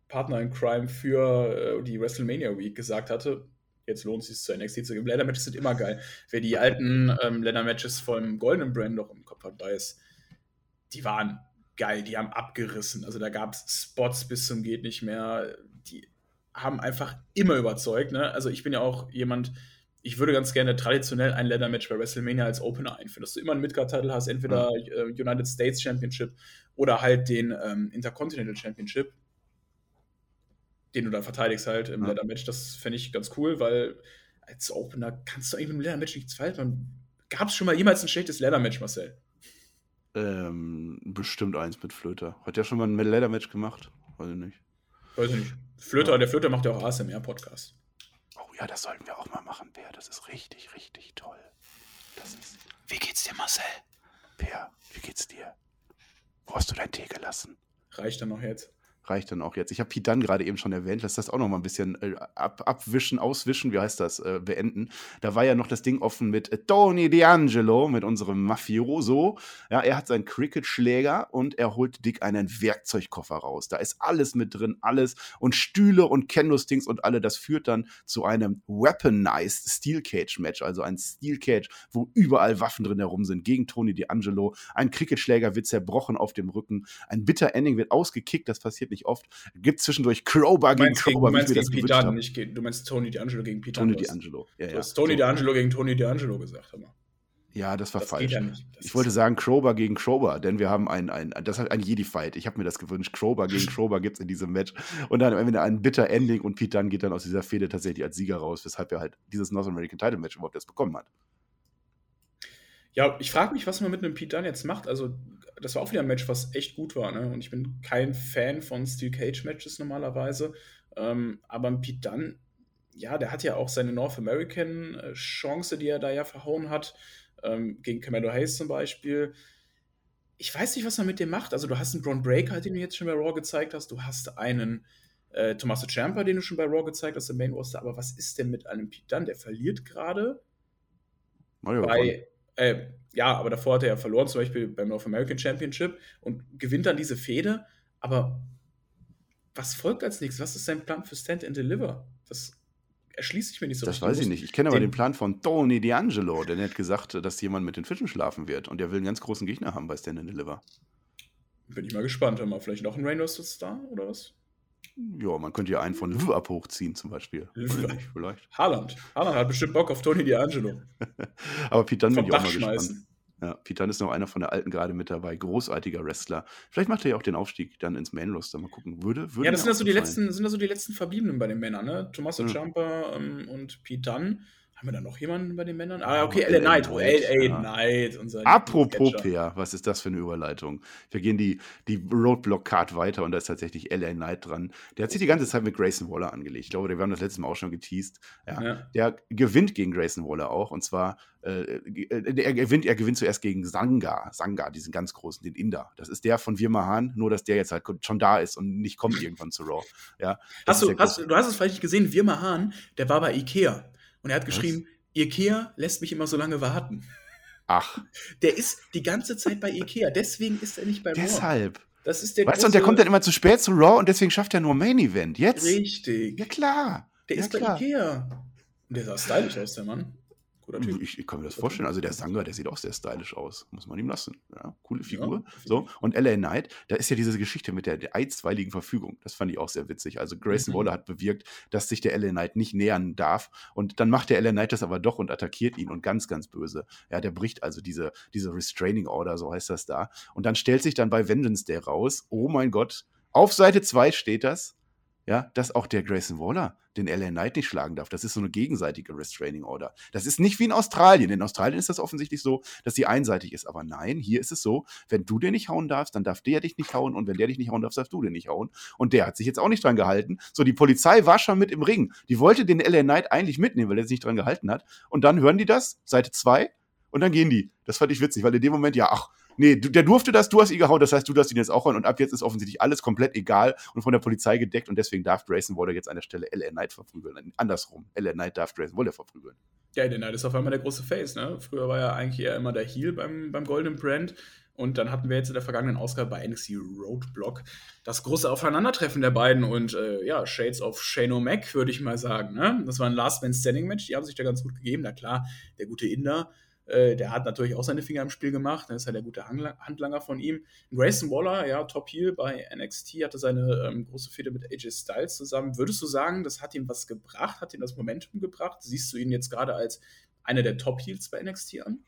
Partner in Crime für äh, die WrestleMania Week, gesagt hatte, jetzt lohnt es sich zu NXT zu gehen. Leather-Matches sind immer geil. Wer die alten ähm, Leather-Matches vom Goldenen Brand noch im Kopf hat, weiß, die waren geil, die haben abgerissen. Also da gab es Spots bis zum geht nicht mehr. Die haben einfach immer überzeugt. Ne? Also ich bin ja auch jemand, ich würde ganz gerne traditionell ein Leather-Match bei WrestleMania als Opener einführen, dass du immer einen Midcard-Title hast, entweder äh, United States Championship oder halt den ähm, Intercontinental Championship, den du dann verteidigst halt im Ja. Leather-Match. Das fände ich ganz cool, weil als Opener kannst du eigentlich mit dem Leather-Match nichts falsch machen. Gab es schon mal jemals ein schlechtes Leather-Match, Marcel? Ähm, bestimmt eins mit Flöter. Hat ja schon mal ein Leather-Match gemacht? Weiß ich nicht. Weiß ich nicht. Flöter, der Flöter macht ja auch ASMR-Podcast. Oh ja, das sollten wir auch mal machen, Per. Das ist richtig, richtig toll. Das ist. Wie geht's dir, Marcel? Per, wie geht's dir? Wo hast du deinen Tee gelassen? Reicht dann noch jetzt. Reicht dann auch jetzt. Ich habe Dunn gerade eben schon erwähnt. Lass das auch noch mal ein bisschen äh, ab, abwischen, auswischen, wie heißt das, äh, beenden. Da war ja noch das Ding offen mit Tony D'Angelo, mit unserem Mafioso. Ja, er hat seinen Cricket-Schläger und er holt dick einen Werkzeugkoffer raus. Da ist alles mit drin, alles und Stühle und Kendo-Stings und alle. Das führt dann zu einem Weaponized Steel Cage-Match, also ein Steel Cage, wo überall Waffen drin herum sind, gegen Tony D'Angelo. Ein Cricket-Schläger wird zerbrochen auf dem Rücken. Ein bitter Ending wird ausgekickt, das passiert nicht oft. Gibt zwischendurch Crowbar gegen meinst, gegen, Crowbar, du meinst gegen habe. nicht gegen, du meinst Tony D'Angelo gegen Pete Tony D'Angelo. Ja, Du hast Tony So. D'Angelo gegen Tony D'Angelo gesagt, hör mal. Ja, das war Das falsch. ja Ich wollte sagen Crowbar gegen Crowbar, denn wir haben ein, ein das ist ein Jedi-Fight. Ich habe mir das gewünscht. Crowbar gegen Crowbar gibt es in diesem Match. Und dann am Ende ein bitter Ending und Pete Dunne geht dann aus dieser Fehde tatsächlich als Sieger raus, weshalb er halt dieses North American Title Match überhaupt erst bekommen hat. Ja, ich frage mich, was man mit einem Pete Dunne jetzt macht. Also, das war auch wieder ein Match, was echt gut war. Ne? Und ich bin kein Fan von Steel Cage Matches normalerweise. Ähm, aber ein Pete Dunne, ja, der hat ja auch seine North American äh, Chance, die er da ja verhauen hat. Ähm, gegen Camelo Hayes zum Beispiel. Ich weiß nicht, was man mit dem macht. Also, du hast einen Braun Breaker, den du jetzt schon bei Raw gezeigt hast. Du hast einen äh, Tommaso Ciampa, den du schon bei Raw gezeigt hast, im Main Roster. Aber was ist denn mit einem Pete Dunne? Der verliert gerade Mario bei, äh, ja, aber davor hat er ja verloren, zum Beispiel beim North American Championship und gewinnt dann diese Fehde. Aber was folgt als nächstes? Was ist sein Plan für Stand and Deliver? Das erschließt sich mir nicht so Das richtig. weiß Du ich nicht. Ich kenne aber den- den Plan von Tony D'Angelo, denn er hat gesagt, dass jemand mit den Fischen schlafen wird und der will einen ganz großen Gegner haben bei Stand and Deliver. Bin ich mal gespannt. Haben wir vielleicht noch einen vs. Star oder was? Ja, man könnte ja einen von Lv ab hochziehen zum Beispiel. Nicht, vielleicht. Haaland. Haaland hat bestimmt Bock auf Tony D'Angelo. Aber Dunne bin ich auch mal gespannt. Ja, Dunne ist noch einer von der Alten gerade mit dabei. Großartiger Wrestler. Vielleicht macht er ja auch den Aufstieg dann ins Main Roster. Mal gucken. Würde, würde Ja, das sind das so die letzten, sind das so die letzten Verbliebenen bei den Männern, ne? Tommaso Ja. Ciampa ähm, und Pete Dunne. Haben wir da noch jemanden bei den Männern? Ah, okay, LA Knight. Oh, Knight, LA. Knight. Apropos. Peer, was ist das für eine Überleitung? Wir gehen die, die Roadblock-Card weiter und da ist tatsächlich LA Knight dran. Der hat sich die ganze Zeit mit Grayson Waller angelegt. Ich glaube, wir haben das letzte Mal auch schon geteased. Ja, Ja. Der gewinnt gegen Grayson Waller auch und zwar, äh, er, gewinnt, er gewinnt zuerst gegen Sanga, Sanga, diesen ganz großen, den Inder. Das ist der von Wir Mahan, nur dass der jetzt halt schon da ist und nicht kommt irgendwann zu Raw. Ja, Hast du, hast, du hast es vielleicht nicht gesehen, Wirma Hahn, der war bei Ikea und er hat geschrieben, Ikea lässt mich immer so lange warten. Ach, Der ist die ganze Zeit bei Ikea, deswegen ist er nicht bei Raw. deshalb. Das ist der Weißt du, und der kommt dann immer zu spät zu Raw und deswegen schafft er nur Main Event. Jetzt? Richtig. Ja, klar. Der ja, ist bei klar. Ikea. Und der sah stylisch aus, der Mann. Guter Typ. Ich, ich kann mir das vorstellen. Also der Sanga, der sieht auch sehr stylisch aus. Muss man ihm lassen. Ja, coole Figur. Ja, so. Und LA Knight, da ist ja diese Geschichte mit der, der einstweiligen Verfügung. Das fand ich auch sehr witzig. Also Grayson Mhm. Waller hat bewirkt, dass sich der LA Knight nicht nähern darf. Und dann macht der LA Knight das aber doch und attackiert ihn und ganz, ganz böse. Ja, der bricht also diese, diese Restraining Order, so heißt das da. Und dann stellt sich dann bei Vengeance Day raus, oh mein Gott, auf Seite 2 steht das. Ja, dass auch der Grayson Waller den LA Knight nicht schlagen darf. Das ist so eine gegenseitige Restraining Order. Das ist nicht wie in Australien. In Australien ist das offensichtlich so, dass sie einseitig ist. Aber nein, hier ist es so, wenn du den nicht hauen darfst, dann darf der dich nicht hauen. Und wenn der dich nicht hauen darf, darfst du den nicht hauen. Und der hat sich jetzt auch nicht dran gehalten. So, die Polizei war schon mit im Ring. Die wollte den LA Knight eigentlich mitnehmen, weil er sich nicht dran gehalten hat. Und dann hören die das, Seite 2, und dann gehen die. Das fand ich witzig, weil in dem Moment, ja, ach, nee, der durfte das, du hast ihn gehauen, das heißt, du darfst ihn jetzt auch hauen und ab jetzt ist offensichtlich alles komplett egal und von der Polizei gedeckt und deswegen darf Grayson Waller jetzt an der Stelle LA Knight verprügeln. Andersrum, LA Knight darf Grayson Waller verprügeln. Ja, LA Knight ist auf einmal der große Face, ne? Früher war er eigentlich eher immer der Heel beim, beim Golden Brand. Und dann hatten wir jetzt in der vergangenen Ausgabe bei NXT Roadblock das große Aufeinandertreffen der beiden und äh, ja, Shades of Shane O'Mac, würde ich mal sagen. Ne? Das war ein Last Man Standing Match, die haben sich da ganz gut gegeben. Na klar, der gute Inder äh, der hat natürlich auch seine Finger im Spiel gemacht. Das ist ja der gute Handlanger von ihm. Grayson Waller, ja, Top Heel bei NXT, hatte seine ähm, große Fehde mit AJ Styles zusammen. Würdest du sagen, das hat ihm was gebracht? Hat ihm das Momentum gebracht? Siehst du ihn jetzt gerade als einer der Top Heels bei NXT an?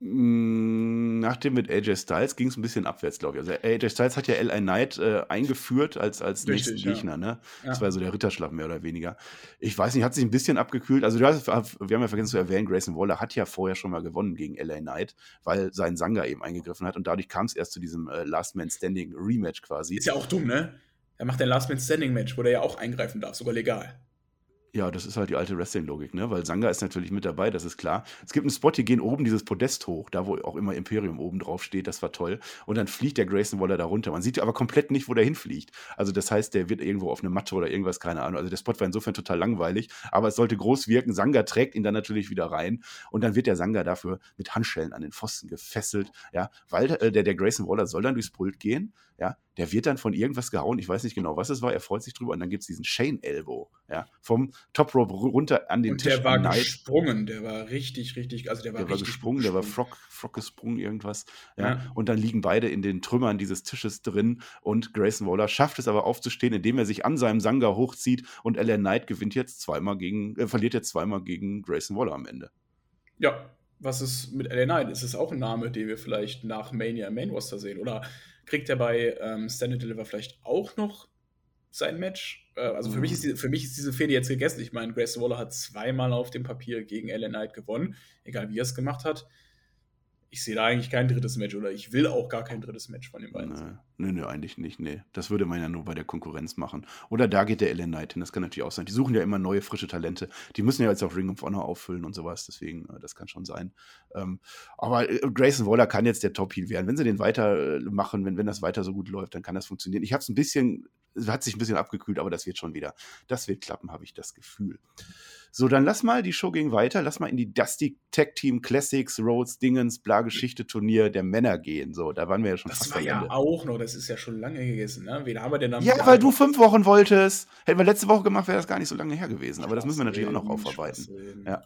Mm, nach dem mit AJ Styles ging es ein bisschen abwärts, glaube ich. Also AJ Styles hat ja LA Knight äh, eingeführt als, als Richtig, nächsten ja. Gegner, ne? Ja. Das war so der Ritterschlag mehr oder weniger. Ich weiß nicht, hat sich ein bisschen abgekühlt. Also hast, wir haben ja vergessen zu erwähnen, Grayson Waller hat ja vorher schon mal gewonnen gegen LA Knight, weil sein Sanga eben eingegriffen hat und dadurch kam es erst zu diesem äh, Last Man Standing Rematch quasi. Ist ja auch dumm, ne? Er macht ein Last Man Standing Match, wo der ja auch eingreifen darf, sogar legal. Ja, das ist halt die alte Wrestling-Logik, ne? Weil Sanga ist natürlich mit dabei, das ist klar. Es gibt einen Spot, die gehen oben dieses Podest hoch, da wo auch immer Imperium oben drauf steht, das war toll. Und dann fliegt der Grayson Waller da runter. Man sieht aber komplett nicht, wo der hinfliegt. Also das heißt, der wird irgendwo auf eine Matte oder irgendwas, keine Ahnung. Also der Spot war insofern total langweilig, aber es sollte groß wirken. Sanga trägt ihn dann natürlich wieder rein und dann wird der Sanga dafür mit Handschellen an den Pfosten gefesselt, ja, weil äh, der, der Grayson Waller soll dann durchs Pult gehen, ja, der wird dann von irgendwas gehauen, ich weiß nicht genau, was es war, er freut sich drüber und dann gibt es diesen Shane Elbow, ja, vom Top Rope runter an den und Tisch. Der war gesprungen, der war richtig, richtig, also der war, der war gesprungen, der war Frog, Frog gesprungen, irgendwas, ja? ja, und dann liegen beide in den Trümmern dieses Tisches drin und Grayson Waller schafft es aber aufzustehen, indem er sich an seinem Sanga hochzieht und LA Knight gewinnt jetzt zweimal gegen, äh, verliert jetzt zweimal gegen Grayson Waller am Ende. Ja, was ist mit LA Knight? Ist es auch ein Name, den wir vielleicht nach Mania Main Roster sehen? Oder kriegt er bei ähm, Stand Deliver vielleicht auch noch sein Match? Äh, also für, mich ist die, für mich ist diese Fehde jetzt gegessen. Ich meine, Grayson Waller hat zweimal auf dem Papier gegen Ellen Knight gewonnen, egal wie er es gemacht hat ich sehe da eigentlich kein drittes Match oder ich will auch gar kein drittes Match von den beiden. Nee, nee, nee, eigentlich nicht. Nee. Das würde man ja nur bei der Konkurrenz machen. Oder da geht der Ellen Knight hin. Das kann natürlich auch sein. Die suchen ja immer neue, frische Talente. Die müssen ja jetzt auch Ring of Honor auffüllen und sowas. Deswegen, äh, das kann schon sein. Ähm, aber äh, Grayson Waller kann jetzt der Top-Heel werden. Wenn sie den weitermachen, wenn, wenn das weiter so gut läuft, dann kann das funktionieren. Ich habe es ein bisschen, hat sich ein bisschen abgekühlt, aber das wird schon wieder. Das wird klappen, habe ich das Gefühl. So, dann lass mal, die Show ging weiter, lass mal in die Dusty Tech Team Classics, Rhodes, Dingens, bla Geschichte Turnier der Männer gehen. So, da waren wir ja schon das war ja Ende. auch noch, das ist ja schon lange gegessen, ne? Wen haben wir denn dann? Ja, weil du fünf Wochen wolltest. Hätten wir letzte Woche gemacht, wäre das gar nicht so lange her gewesen. Aber das müssen wir natürlich auch noch aufarbeiten. Ja.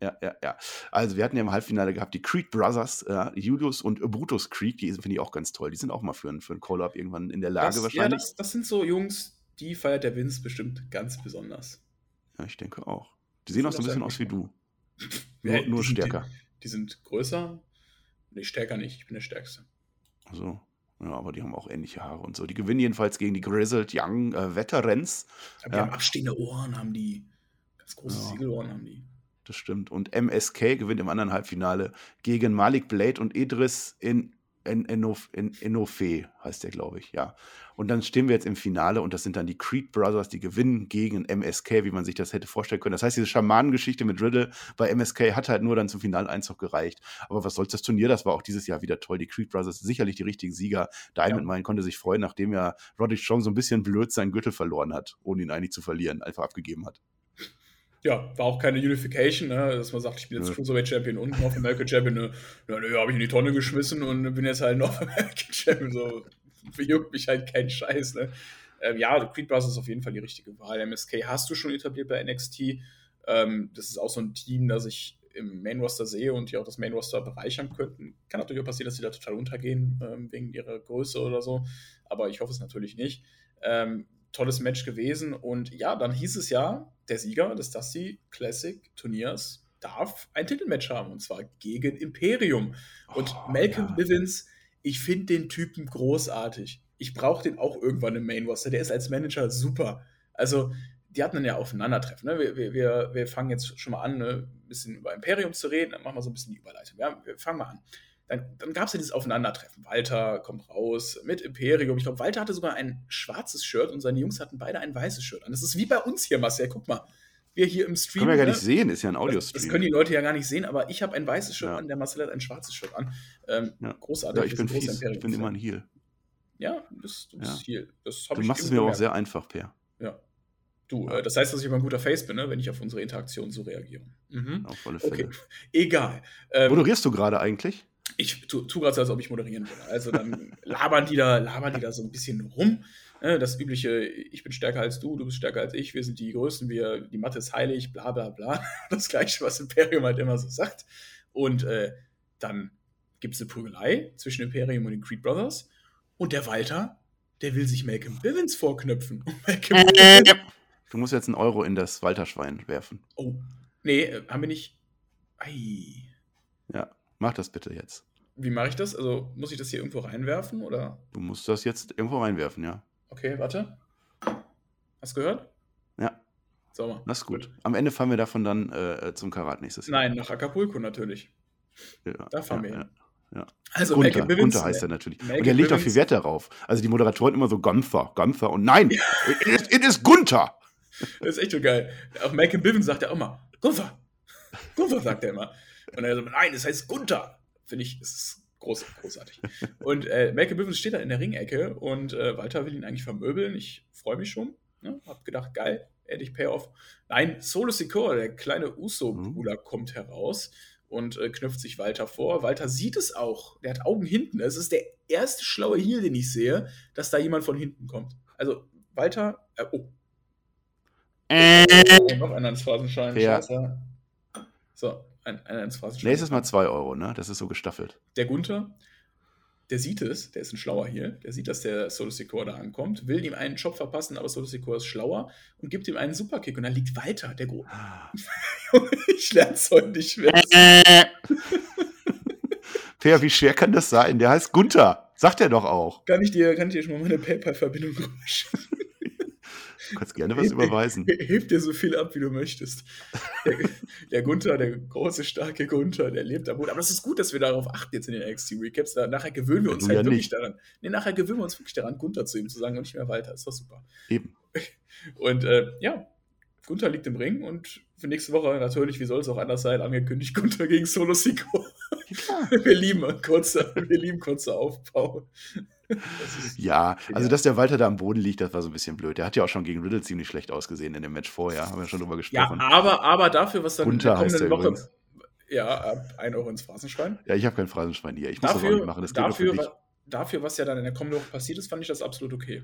Ja, ja, ja. Also wir hatten ja im Halbfinale gehabt die Creed Brothers, äh, Julius und Brutus Creed, die finde ich auch ganz toll. Die sind auch mal für, einen, für einen Call-Up irgendwann in der Lage das, wahrscheinlich. Ja, das, das, sind so Jungs, die feiert der Vince bestimmt ganz besonders. Ja, ich denke auch. Die sehen auch so ein bisschen aus wie du. Nur, nur stärker. Die, die, sind größer. Nee, stärker nicht. Ich bin der Stärkste. So. Ja, aber die haben auch ähnliche Haare und so. Die gewinnen jedenfalls gegen die Grizzled Young äh, Veterans. Aber die ja. haben abstehende Ohren, haben die. Ganz große ja. Siegelohren haben die. Das stimmt. Und MSK gewinnt im anderen Halbfinale gegen Malik Blade und Idris in Enofe heißt der, glaube ich, ja. Und dann stehen wir jetzt im Finale und das sind dann die Creed Brothers, die gewinnen gegen MSK, wie man sich das hätte vorstellen können. Das heißt, diese Schamanengeschichte mit Riddle bei MSK hat halt nur dann zum Finaleinzug gereicht. Aber was soll's, das Turnier, das war auch dieses Jahr wieder toll. Die Creed Brothers sicherlich die richtigen Sieger. Diamond ja. Mine konnte sich freuen, nachdem ja Roderick Strong so ein bisschen blöd seinen Gürtel verloren hat, ohne ihn eigentlich zu verlieren, einfach abgegeben hat ja, war auch keine Unification, ne? dass man sagt, ich bin jetzt ja. Cruiserweight Champion und North American Champion. Ne? Ja, ne, habe ich in die Tonne geschmissen und bin jetzt halt North American Champion. So juckt mich halt kein Scheiß. Ne? Ähm, ja, Creed Brothers ist auf jeden Fall die richtige Wahl. MSK hast du schon etabliert bei NXT. Ähm, das ist auch so ein Team, das ich im Main Roster sehe und die auch das Main Roster bereichern könnten. Kann natürlich auch passieren, dass sie da total untergehen ähm, wegen ihrer Größe oder so. Aber ich hoffe es natürlich nicht. Ähm, tolles Match gewesen. Und ja, dann hieß es ja, der Sieger des Dusty Classic Turniers darf ein Titelmatch haben und zwar gegen Imperium. Und oh, Malcolm ja. Bivens, ich finde den Typen großartig. ich brauche den auch irgendwann im Main Roster. Der ist als Manager super. Also, die hatten dann ja Aufeinandertreffen. Ne? Wir, wir, wir fangen jetzt schon mal an, ne? ein bisschen über Imperium zu reden. Dann machen wir so ein bisschen die Überleitung. Ja, wir fangen mal an. Dann, dann gab es ja dieses Aufeinandertreffen. Walter kommt raus mit Imperium. Ich glaube, Walter hatte sogar ein schwarzes Shirt und seine Jungs hatten beide ein weißes Shirt an. Das ist wie bei uns hier, Marcel. Guck mal. Wir hier im Stream. Können wir ja gar ne? nicht sehen, ist ja ein Das, Audiostream. das können die Leute ja gar nicht sehen, aber ich habe ein weißes Shirt Ja. an, der Marcel hat ein schwarzes Shirt an. Ähm, Ja. Großartig. ja, ich bin fies. Ich bin immer ein Heal. Ja, du bist, du bist hier. Das Du ich machst es mir aber auch sehr einfach, Per. Ja. Du, äh, das heißt, dass ich immer ein guter Face bin, ne, wenn ich auf unsere Interaktion so reagiere. Mhm. Auf alle Fälle. Okay, egal. Ähm, Moderierst du gerade eigentlich? Ich tu, tu gerade so, als ob ich moderieren würde. Also dann labern die da, labern die da so ein bisschen rum. Ne, Das übliche, ich bin stärker als du, du bist stärker als ich, wir sind die Größten, wir, die Mathe ist heilig, bla bla bla. Das gleiche, was Imperium halt immer so sagt. Und äh, dann gibt es eine Prügelei zwischen Imperium und den Creed Brothers. Und der Walter, der will sich Malcolm Bivens vorknöpfen. Malcolm Bivens, Du musst jetzt einen Euro in das Walterschwein werfen. oh, nee, äh, haben wir nicht. Ei. Ja, mach das bitte jetzt. Wie mache ich das? Also muss ich das hier irgendwo reinwerfen oder? Du musst das jetzt irgendwo reinwerfen, ja. Okay, warte. Hast du gehört? Ja, Sauber. das ist gut. Am Ende fahren wir davon dann äh, zum Karat nächstes Jahr. Nein, nach Acapulco natürlich. Ja, da fahren ja, wir hin. ja. Also Gunther, Bivens, Gunther heißt er natürlich. Malcolm Und der legt auch viel Wert darauf. Also die Moderatoren immer so Gunther, Gunther und nein, it, is, it is Gunther. Das ist echt so geil. Auch Malcolm Bivens sagt ja auch mal, Gunther. Gunther sagt er immer. Und er so, nein, es heißt Gunther. Finde ich, es ist groß, großartig. Und äh, Malcolm Bivens steht da in der Ringecke und äh, Walter will ihn eigentlich vermöbeln. Ich freue mich schon. Ne? Hab gedacht, geil, endlich Payoff. Nein, Solo Secure, der kleine Uso-Bruder, kommt heraus und äh, knüpft sich Walter vor. Walter sieht es auch. Der hat Augen hinten. Es ist der erste schlaue Heal, den ich sehe, dass da jemand von hinten kommt. Also, Walter, äh, oh, Oh, noch einer ins Phrasenschwein. Ja. Scheiße. So, ein, ins Phrasenschwein. Nächstes Mal 2 Euro, ne? Das ist so gestaffelt. Der Gunther, der sieht es, der ist ein schlauer hier, der sieht, dass der Solo Secure da ankommt, will ihm einen Job verpassen, aber Solo Secure ist schlauer und gibt ihm einen Superkick und dann liegt weiter, der Gro Ich lern's heute nicht mehr. Per, wie schwer kann das sein? Der heißt Gunther. Sagt er doch auch. Kann ich dir, kann ich dir schon mal meine PayPal-Verbindung rüberschicken? Du kannst gerne was überweisen. Heb dir so viel ab, wie du möchtest. Der, der Gunther, der große, starke Gunther, der lebt am Boden. Aber das ist gut, dass wir darauf achten jetzt in den NXT-Recaps. Da, nachher gewöhnen wir uns halt ja wirklich nicht. daran. Nee, nachher gewöhnen wir uns wirklich daran, Gunther zu ihm zu sagen und nicht mehr weiter. Ist doch super. Eben. Und äh, ja, Gunther liegt im Ring und für nächste Woche natürlich, wie soll es auch anders sein, angekündigt Gunther gegen Solo Sikoa. Wir lieben kurze, wir lieben kurze Aufbau. Das Ja, also Ja. dass der Walter da am Boden liegt, das war so ein bisschen blöd. Der hat ja auch schon gegen Riddle ziemlich schlecht ausgesehen in dem Match vorher. Haben wir schon drüber ja, gesprochen. aber, aber dafür, was dann Gunther heißt er Woche. übrigens. Ja, ab 1 Euro ins Phrasenschwein. Ja, ich habe kein Phrasenschwein hier. Ich muss das auch Dafür, nicht machen. Das geht dafür, wa- dafür, was ja dann in der kommenden Woche passiert ist, fand ich das absolut okay.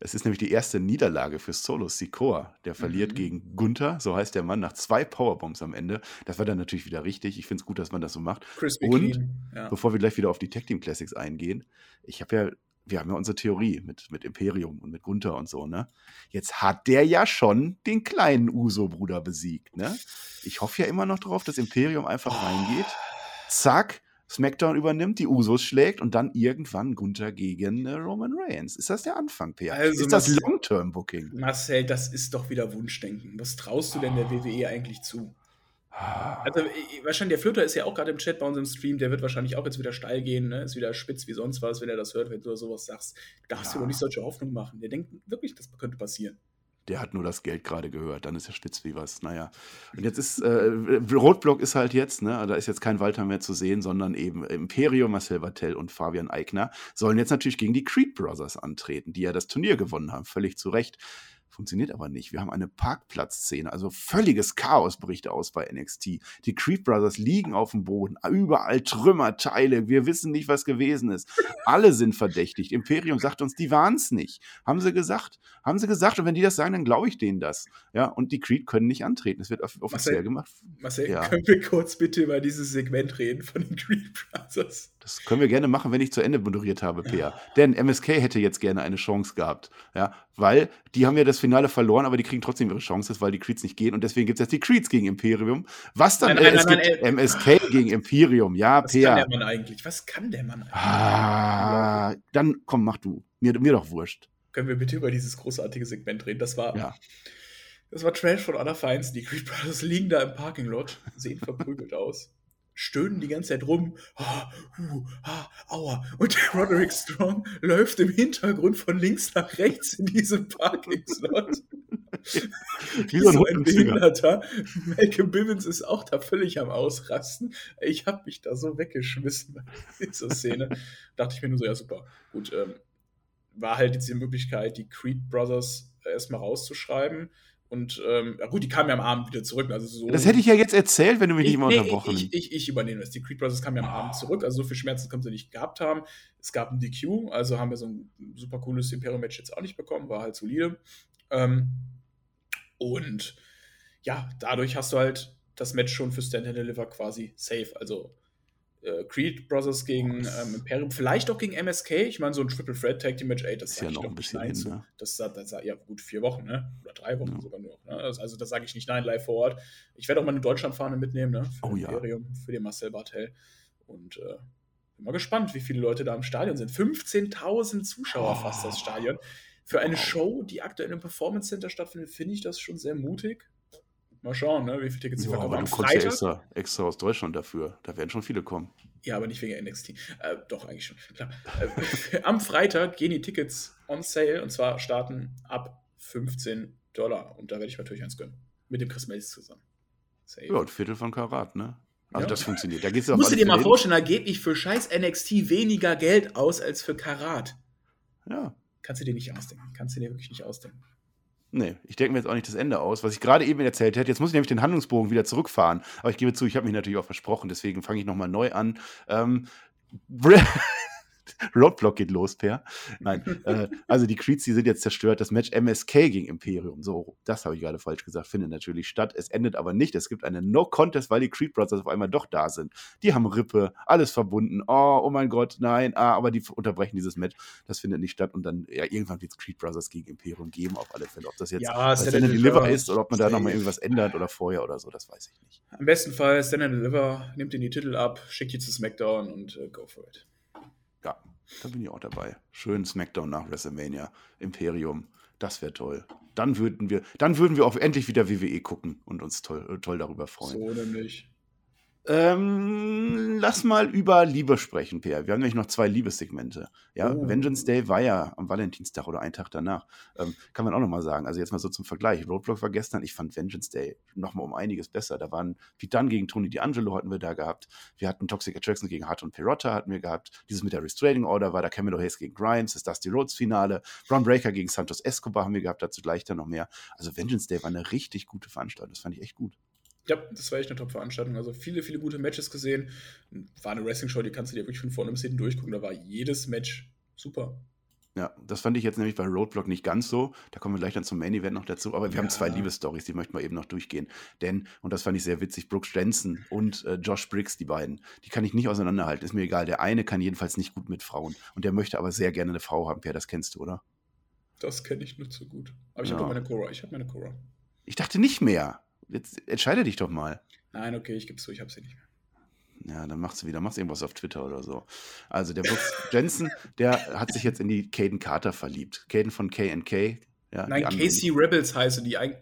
Es ist nämlich die erste Niederlage für Solo Sikoa. Der verliert Mhm. gegen Gunther, so heißt der Mann, nach zwei Powerbombs am Ende. Das war dann natürlich wieder richtig. Ich finde es gut, dass man das so macht. Crispy Und? clean. Ja. Bevor wir gleich wieder auf die Tag Team Classics eingehen, ich habe ja, wir haben ja unsere Theorie mit, mit Imperium und mit Gunther und so, ne? Jetzt hat der ja schon den kleinen Uso-Bruder besiegt, ne? Ich hoffe ja immer noch drauf, dass Imperium einfach reingeht, zack, SmackDown übernimmt, die Usos schlägt und dann irgendwann Gunther gegen äh, Roman Reigns. Ist das der Anfang, Peer? Also, ist das Long-Term-Booking? Marcel, das ist doch wieder Wunschdenken. Was traust du denn der WWE eigentlich zu? Also, äh, wahrscheinlich, der Flutter ist ja auch gerade im Chat bei uns im Stream, der wird wahrscheinlich auch jetzt wieder steil gehen, ne? ist wieder spitz wie sonst was, wenn er das hört, wenn du sowas sagst. Darfst du Ja. doch nicht solche Hoffnung machen. Der denkt wirklich, das könnte passieren. Der hat nur das Geld gerade gehört, dann ist er spitz wie was. Naja. Und jetzt ist, äh, Rotblock ist halt jetzt, ne, da ist jetzt kein Walter mehr zu sehen, sondern eben Imperium, Marcel Vattel und Fabian Eigner sollen jetzt natürlich gegen die Creed Brothers antreten, die ja das Turnier gewonnen haben, völlig zu Recht. Funktioniert aber nicht. Wir haben eine Parkplatzszene, also völliges Chaos bricht aus bei NXT. Die Creed Brothers liegen auf dem Boden, überall Trümmerteile, wir wissen nicht, was gewesen ist. Alle sind verdächtigt. Imperium sagt uns, die waren es nicht. Haben sie gesagt. Haben sie gesagt. Und wenn die das sagen, dann glaube ich denen das. Ja, und die Creed können nicht antreten. Es wird off offiziell Marcel, gemacht. Marcel, Ja. können wir kurz bitte über dieses Segment reden von den Creed Brothers? Das können wir gerne machen, wenn ich zu Ende moderiert habe, Peer. Denn MSK hätte jetzt gerne eine Chance gehabt. Ja, weil die haben ja das Finale verloren, aber die kriegen trotzdem ihre Chances, weil die Creeds nicht gehen. Und deswegen gibt es jetzt die Creeds gegen Imperium. Was dann? Nein, äh, nein, es nein, gibt MSK gegen Imperium. Ja, Was kann Peer. der Mann eigentlich? Was kann der Mann eigentlich? Ah, dann komm, mach du. Mir, mir doch wurscht. Können wir bitte über dieses großartige Segment reden? Das war, Ja. das war Trash von aller Feinsten. Die Creed Brothers liegen da im Parking Lot, sehen verprügelt aus, stöhnen die ganze Zeit rum. Ah, hu, ah, aua. Und der Roderick Strong läuft im Hintergrund von links nach rechts in diesem Parking Slot. Wie so ein. Behinderter. Malcolm Bivens ist auch da völlig am Ausrasten. Ich habe mich da so weggeschmissen bei dieser Szene. Dachte ich mir nur so, ja super. Gut, ähm, war halt jetzt die Möglichkeit, die Creed Brothers erstmal rauszuschreiben. Und ähm, ja gut, die kamen ja am Abend wieder zurück. Also so Das hätte ich ja jetzt erzählt, wenn du mich nicht immer nee, unterbrochen Ich, ich, ich übernehme das. Die Creed Brothers kamen ja am Abend zurück, also so viel Schmerzen können sie nicht gehabt haben. Es gab ein DQ, also haben wir so ein super cooles Imperium-Match jetzt auch nicht bekommen, war halt solide. Ähm, und ja, dadurch hast du halt das Match schon für Stand and Deliver quasi safe. Also äh, Creed Brothers gegen ähm, Imperium, vielleicht auch gegen MSK. Ich meine, so ein Triple Threat Tag Team Match, ey, das Ist ja ich noch doch ein bisschen nein hin, zu. ne? Das, das, das, ja gut, vier Wochen, ne? Oder drei Wochen Ja. sogar nur. Ne? Also, da sage ich nicht nein, live vor Ort. Ich werde auch mal eine Deutschlandfahne mitnehmen, ne? Für Oh ja. Imperium, für den Marcel Bartel. Und äh, bin mal gespannt, wie viele Leute da im Stadion sind. 15.000 Zuschauer Oh. fast das Stadion. Für eine Wow. Show, die aktuell im Performance Center stattfindet, finde ich das schon sehr mutig. Mal schauen, ne, wie viele Tickets sie Ja, verkaufen. aber du kommst ja extra, extra aus Deutschland dafür. Da werden schon viele kommen. ja, aber nicht wegen NXT. Äh, doch, eigentlich schon. Klar. Äh, am Freitag gehen die Tickets on sale und zwar starten ab 15 Dollar. Und da werde ich natürlich eins gönnen. Mit dem Chris Melz zusammen. Safe. Ja, ein Viertel von Karat, ne? Also Ja. das funktioniert. Da geht's Musst du dir mal hin. vorstellen, da gebe ich für scheiß NXT weniger Geld aus als für Karat. Ja. Kannst du dir nicht ausdenken. Kannst du dir wirklich nicht ausdenken. Nee, ich denke mir jetzt auch nicht das Ende aus, was ich gerade eben erzählt hätte. Jetzt muss ich nämlich den Handlungsbogen wieder zurückfahren. Aber ich gebe zu, ich habe mich natürlich auch versprochen, deswegen fange ich nochmal neu an. Ähm, Roadblock geht los, Per. Nein, äh, also die Creeds, die sind jetzt zerstört. Das Match MSK gegen Imperium, so, das habe ich gerade falsch gesagt, findet natürlich statt. Es endet aber nicht. Es gibt eine No-Contest, weil die Creed Brothers auf einmal doch da sind. Die haben Rippe, alles verbunden. Oh, oh mein Gott, nein, ah, aber die unterbrechen dieses Match. Das findet nicht statt und dann, ja, irgendwann wird es Creed Brothers gegen Imperium geben, auf alle Fälle. Ob das jetzt Ja, Stand Stand and Deliver ist oder ob man da nochmal irgendwas ändert oder vorher oder so, das weiß ich nicht. Am besten Fall Stand and Deliver, nimmt den die Titel ab, schickt die zu SmackDown und äh, go for it. Ja, da bin ich auch dabei. Schön Smackdown nach WrestleMania, Imperium, das wäre toll. Dann würden wir, dann würden wir auch endlich wieder WWE gucken und uns toll, toll darüber freuen. So nämlich. Ähm, lass mal über Liebe sprechen, Per. Wir haben nämlich noch zwei Liebessegmente. Ja, Oh. Vengeance Day war ja am Valentinstag oder einen Tag danach. Ähm, kann man auch noch mal sagen. Also jetzt mal so zum Vergleich. Roadblock war gestern. Ich fand Vengeance Day noch mal um einiges besser. Da waren Pete gegen Tony D'Angelo hatten wir da gehabt. Wir hatten Toxic Attraction gegen Hart und Perotta hatten wir gehabt. Dieses mit der Restraining Order war da Camilo Hayes gegen Grimes, das Dusty Rhodes Finale. Braun Breaker gegen Santos Escobar haben wir gehabt. Dazu gleich dann noch mehr. Also Vengeance Day war eine richtig gute Veranstaltung. Das fand ich echt gut. Ja, das war echt eine Top-Veranstaltung. Also viele, viele gute Matches gesehen. War eine Wrestling-Show, die kannst du dir wirklich von vorne bis hinten durchgucken. Da war jedes Match super. Ja, das fand ich jetzt nämlich bei Roadblock nicht ganz so. Da kommen wir gleich dann zum Main Event noch dazu. Aber wir haben Ja. zwei Liebesstories, die möchten wir eben noch durchgehen. Denn, und das fand ich sehr witzig, Brooks Jensen und äh, Josh Briggs, die beiden, die kann ich nicht auseinanderhalten. Ist mir egal. Der eine kann jedenfalls nicht gut mit Frauen. Und der möchte aber sehr gerne eine Frau haben. Per, das kennst du, oder? Das kenne ich nur zu gut. Aber ich Ja. habe meine Cora. Ich habe meine Cora. Ich dachte nicht mehr. Jetzt entscheide dich doch mal. Nein, okay, ich gebe zu, ich habe sie nicht mehr. Ja, dann machst du wieder, machst irgendwas auf Twitter oder so. Also der Brooks Jensen, der hat sich jetzt in die Caden Carter verliebt. Caden von K&K. Ja, die Nein, Casey Rebels heiße die ein,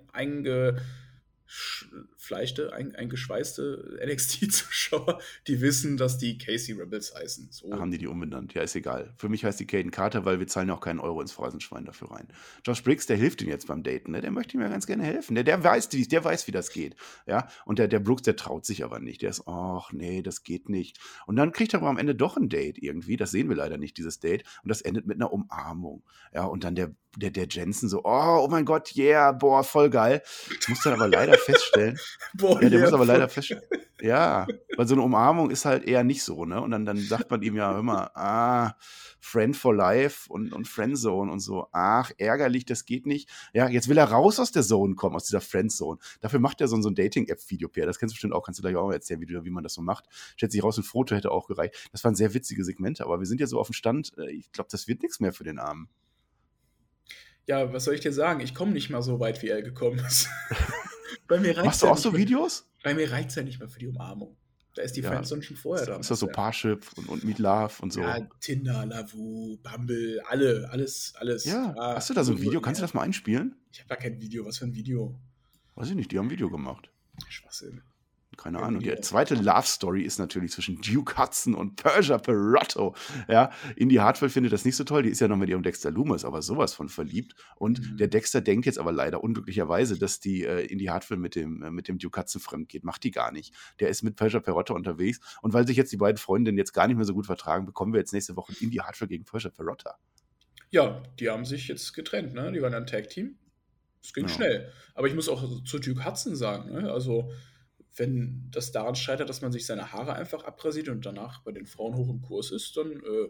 eingefleischte, ein, eingeschweißte NXT-Zuschauer, die wissen, dass die Casey Rebels heißen. So. Haben die die umbenannt. Ja, ist egal. Für mich heißt die Caden Carter, weil wir zahlen ja auch keinen Euro ins Phrasenschwein dafür rein. Josh Briggs, der hilft ihm jetzt beim Daten. Ne? Der möchte ihm ja ganz gerne helfen. Der, der, weiß, wie- der weiß, wie das geht. Ja? Und der, der Brooks, der traut sich aber nicht. Der ist, ach nee, das geht nicht. Und dann kriegt er aber am Ende doch ein Date irgendwie. Das sehen wir leider nicht, dieses Date. Und das endet mit einer Umarmung. Ja, und dann der, der, der Jensen so, oh, oh mein Gott, yeah, boah, voll geil. Muss dann aber leider feststellen, Boah, ja, der yeah, muss aber leider feststellen. Ja, weil so eine Umarmung ist halt eher nicht so, ne? Und dann, dann sagt man ihm ja immer, ah, Friend for Life und, und Friendzone und so. Ach, ärgerlich, das geht nicht. Ja, jetzt will er raus aus der Zone kommen, aus dieser Friendzone. Dafür macht er so, ein- so ein Dating-App-Video, Per. Das kennst du bestimmt auch, kannst du gleich auch mal erzählen, wie, du, wie man das so macht. Stellt sich raus, ein Foto hätte auch gereicht. Das waren sehr witzige Segmente, aber wir sind ja so auf dem Stand, äh, ich glaube, das wird nichts mehr für den Armen. Ja, was soll ich dir sagen? Ich komme nicht mal so weit, wie er gekommen ist. Bei mir Machst du auch so Videos? Bei mir reicht es ja nicht mehr für die Umarmung. Da ist die Ja. Friendzone schon vorher da. Ist das so Parship und, und Meet Love und so? Ja, Tinder, Lavu, Bumble, alle, alles, alles. Ja, Ah, hast du da so ein Video? Kannst du das mal einspielen? Ich habe da kein Video. Was für ein Video? Weiß ich nicht, die haben ein Video gemacht. Schwachsinn. Keine Ahnung. Die zweite Love Story ist natürlich zwischen Duke Hudson und Persia Perotto. Ja, Indy Hartwell findet das nicht so toll. Die ist ja noch mit ihrem Dexter Loomis, aber sowas von verliebt. Und Mhm. der Dexter denkt jetzt aber leider unglücklicherweise, dass die äh, Indy Hartwell mit dem, äh, mit dem Duke Hudson fremd geht. Macht die gar nicht. Der ist mit Persia Perotto unterwegs. Und weil sich jetzt die beiden Freundinnen jetzt gar nicht mehr so gut vertragen, bekommen wir jetzt nächste Woche Indy Hartwell gegen Persia Perotto. Ja, die haben sich jetzt getrennt, ne? Die waren ein Tag-Team. Es ging Ja. schnell. Aber ich muss auch zu Duke Hudson sagen, ne? Also, wenn das daran scheitert, dass man sich seine Haare einfach abrasiert und danach bei den Frauen hoch im Kurs ist, dann, äh,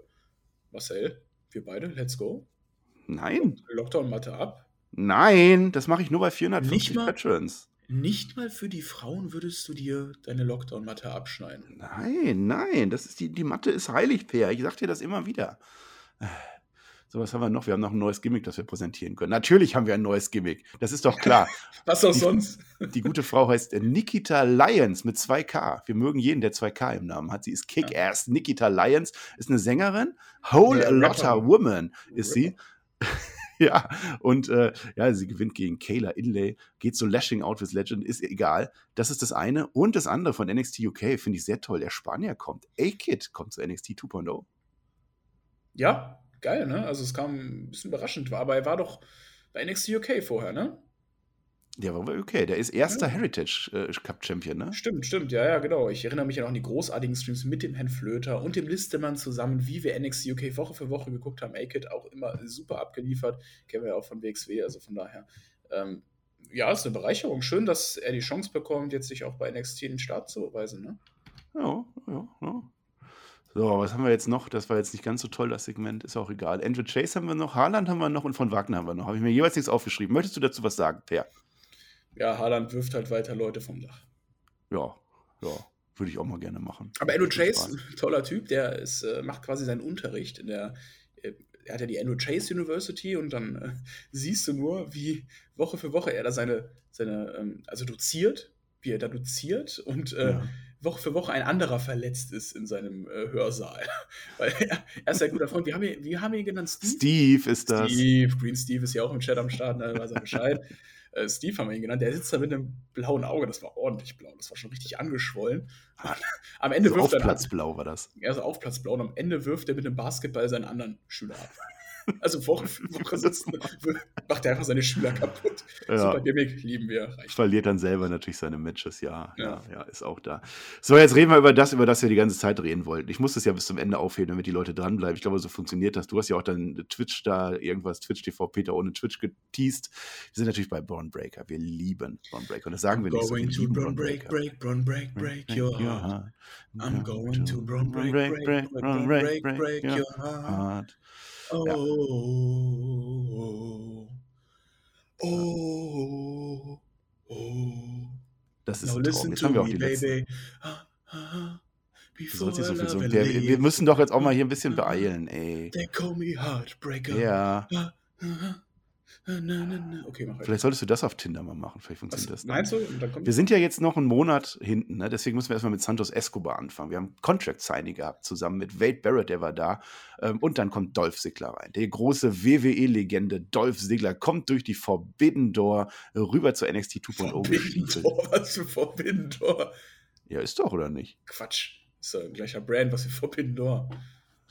Marcel, wir beide, let's go. Nein, Lockdown-Matte ab. nein, das mache ich nur bei 450 Nicht mal? Patrons. Nicht mal für die Frauen würdest du dir deine Lockdown-Matte abschneiden. Nein, nein, das ist die, die Mathe ist heilig, Per. Ich sag dir das immer wieder. So, was haben wir noch? Wir haben noch ein neues Gimmick, das wir präsentieren können. Natürlich haben wir ein neues Gimmick. Das ist doch klar. Was auch Die- sonst? Die gute Frau heißt Nikita Lyons mit 2K. Wir mögen jeden, der 2K im Namen hat. Sie ist Kick-Ass. Nikita Lyons ist eine Sängerin. Whole Ja, Lotta. Woman ist sie. ja, und äh, ja, sie gewinnt gegen Kayla Inlay, geht so Lashing Out with Legend, ist egal. Das ist das eine. Und das andere von NXT UK finde ich sehr toll. Der Spanier kommt. A-Kid kommt zu NXT 2.0. Ja, geil, ne? Also, es kam ein bisschen überraschend, aber er war doch bei NXT UK vorher, ne? Der war wohl okay. Der ist erster Ja. Heritage äh, Cup Champion, ne? Stimmt, stimmt, ja, ja, genau. Ich erinnere mich ja noch an die großartigen Streams mit dem Herrn Flöter und dem Listemann zusammen, wie wir NXT UK Woche für Woche geguckt haben. A-Kid auch immer super abgeliefert. Kennen wir ja auch von WXW, also von daher. Ähm, ja, ist eine Bereicherung. Schön, dass er die Chance bekommt, jetzt sich auch bei NXT in den Start zu beweisen, ne? Ja, ja, ja. So, was haben wir jetzt noch? Das war jetzt nicht ganz so toll, das Segment. Ist auch egal. Andrew Chase haben wir noch, Haaland haben wir noch und von Wagner haben wir noch. Habe ich mir jeweils nichts aufgeschrieben. Möchtest du dazu was sagen, Per? Ja, Haaland wirft halt weiter Leute vom Dach. Ja, ja. Würde ich auch mal gerne machen. Aber Andrew Chase, toller Typ, der ist, äh, macht quasi seinen Unterricht in der. äh, Er hat ja die Andrew Chase University und dann äh, siehst du nur, wie Woche für Woche er da seine, seine ähm, also doziert, wie er da doziert und äh, Ja. Woche für Woche ein anderer verletzt ist in seinem äh, Hörsaal. Weil er, er ist ein guter Freund. Wie haben wir, wie haben wir ihn genannt? Steve? Steve ist das. Steve, Green Steve ist ja auch im Chat am Start, ne, weiß er Bescheid. Äh, Steve haben wir ihn genannt. Der sitzt da mit einem blauen Auge, das war ordentlich blau, das war schon richtig angeschwollen. Am Ende So wirft auf er Platz blau war das. er ist auf Platz blau und am Ende wirft er mit einem Basketball seinen anderen Schüler ab. Also Woche für Woche sitzt, macht er einfach seine Schüler kaputt. Ja. Super Gimmick, lieben wir. Reicht. Verliert dann selber natürlich seine Matches, ja, ja, Ja. ist auch da. So, jetzt reden wir über das, über das wir die ganze Zeit reden wollten. Ich muss das ja bis zum Ende aufheben, damit die Leute dranbleiben. Ich glaube, so funktioniert das. Du hast ja auch dann Twitch da, irgendwas, Twitch TV Peter ohne Twitch geteased. Wir sind natürlich bei Braun Breaker. Wir lieben Braun Breaker. Und das sagen wir nicht so. Going to Braun break, break, Braun break, break your heart. I'm going to Braun break, break, Braun break break your heart. Heart. Oh, oh, oh. Das ist Now ein Traum. Jetzt haben wir auch die letzten. Ah, ah, Du sollst nicht so viel and Der, wir müssen doch jetzt auch mal hier ein bisschen beeilen, ey. They call me Heartbreaker. Ja. Ah, Okay, mach. Vielleicht solltest du das auf Tinder mal machen. Vielleicht funktioniert das. meinst du? Wir sind ja jetzt noch einen Monat hinten, ne? deswegen müssen wir erstmal mit Santos Escobar anfangen. Wir haben Contract Signing gehabt, zusammen mit Wade Barrett, der war da. Ähm, und dann kommt Dolph Ziggler rein. Der große WWE-Legende Dolph Ziggler kommt durch die Forbidden Door rüber zur NXT 2.0 Forbidden. Door, was für Forbidden Door? Ja, ist doch, oder nicht? Quatsch. Ist doch ein gleicher Brand, was für Forbidden Door.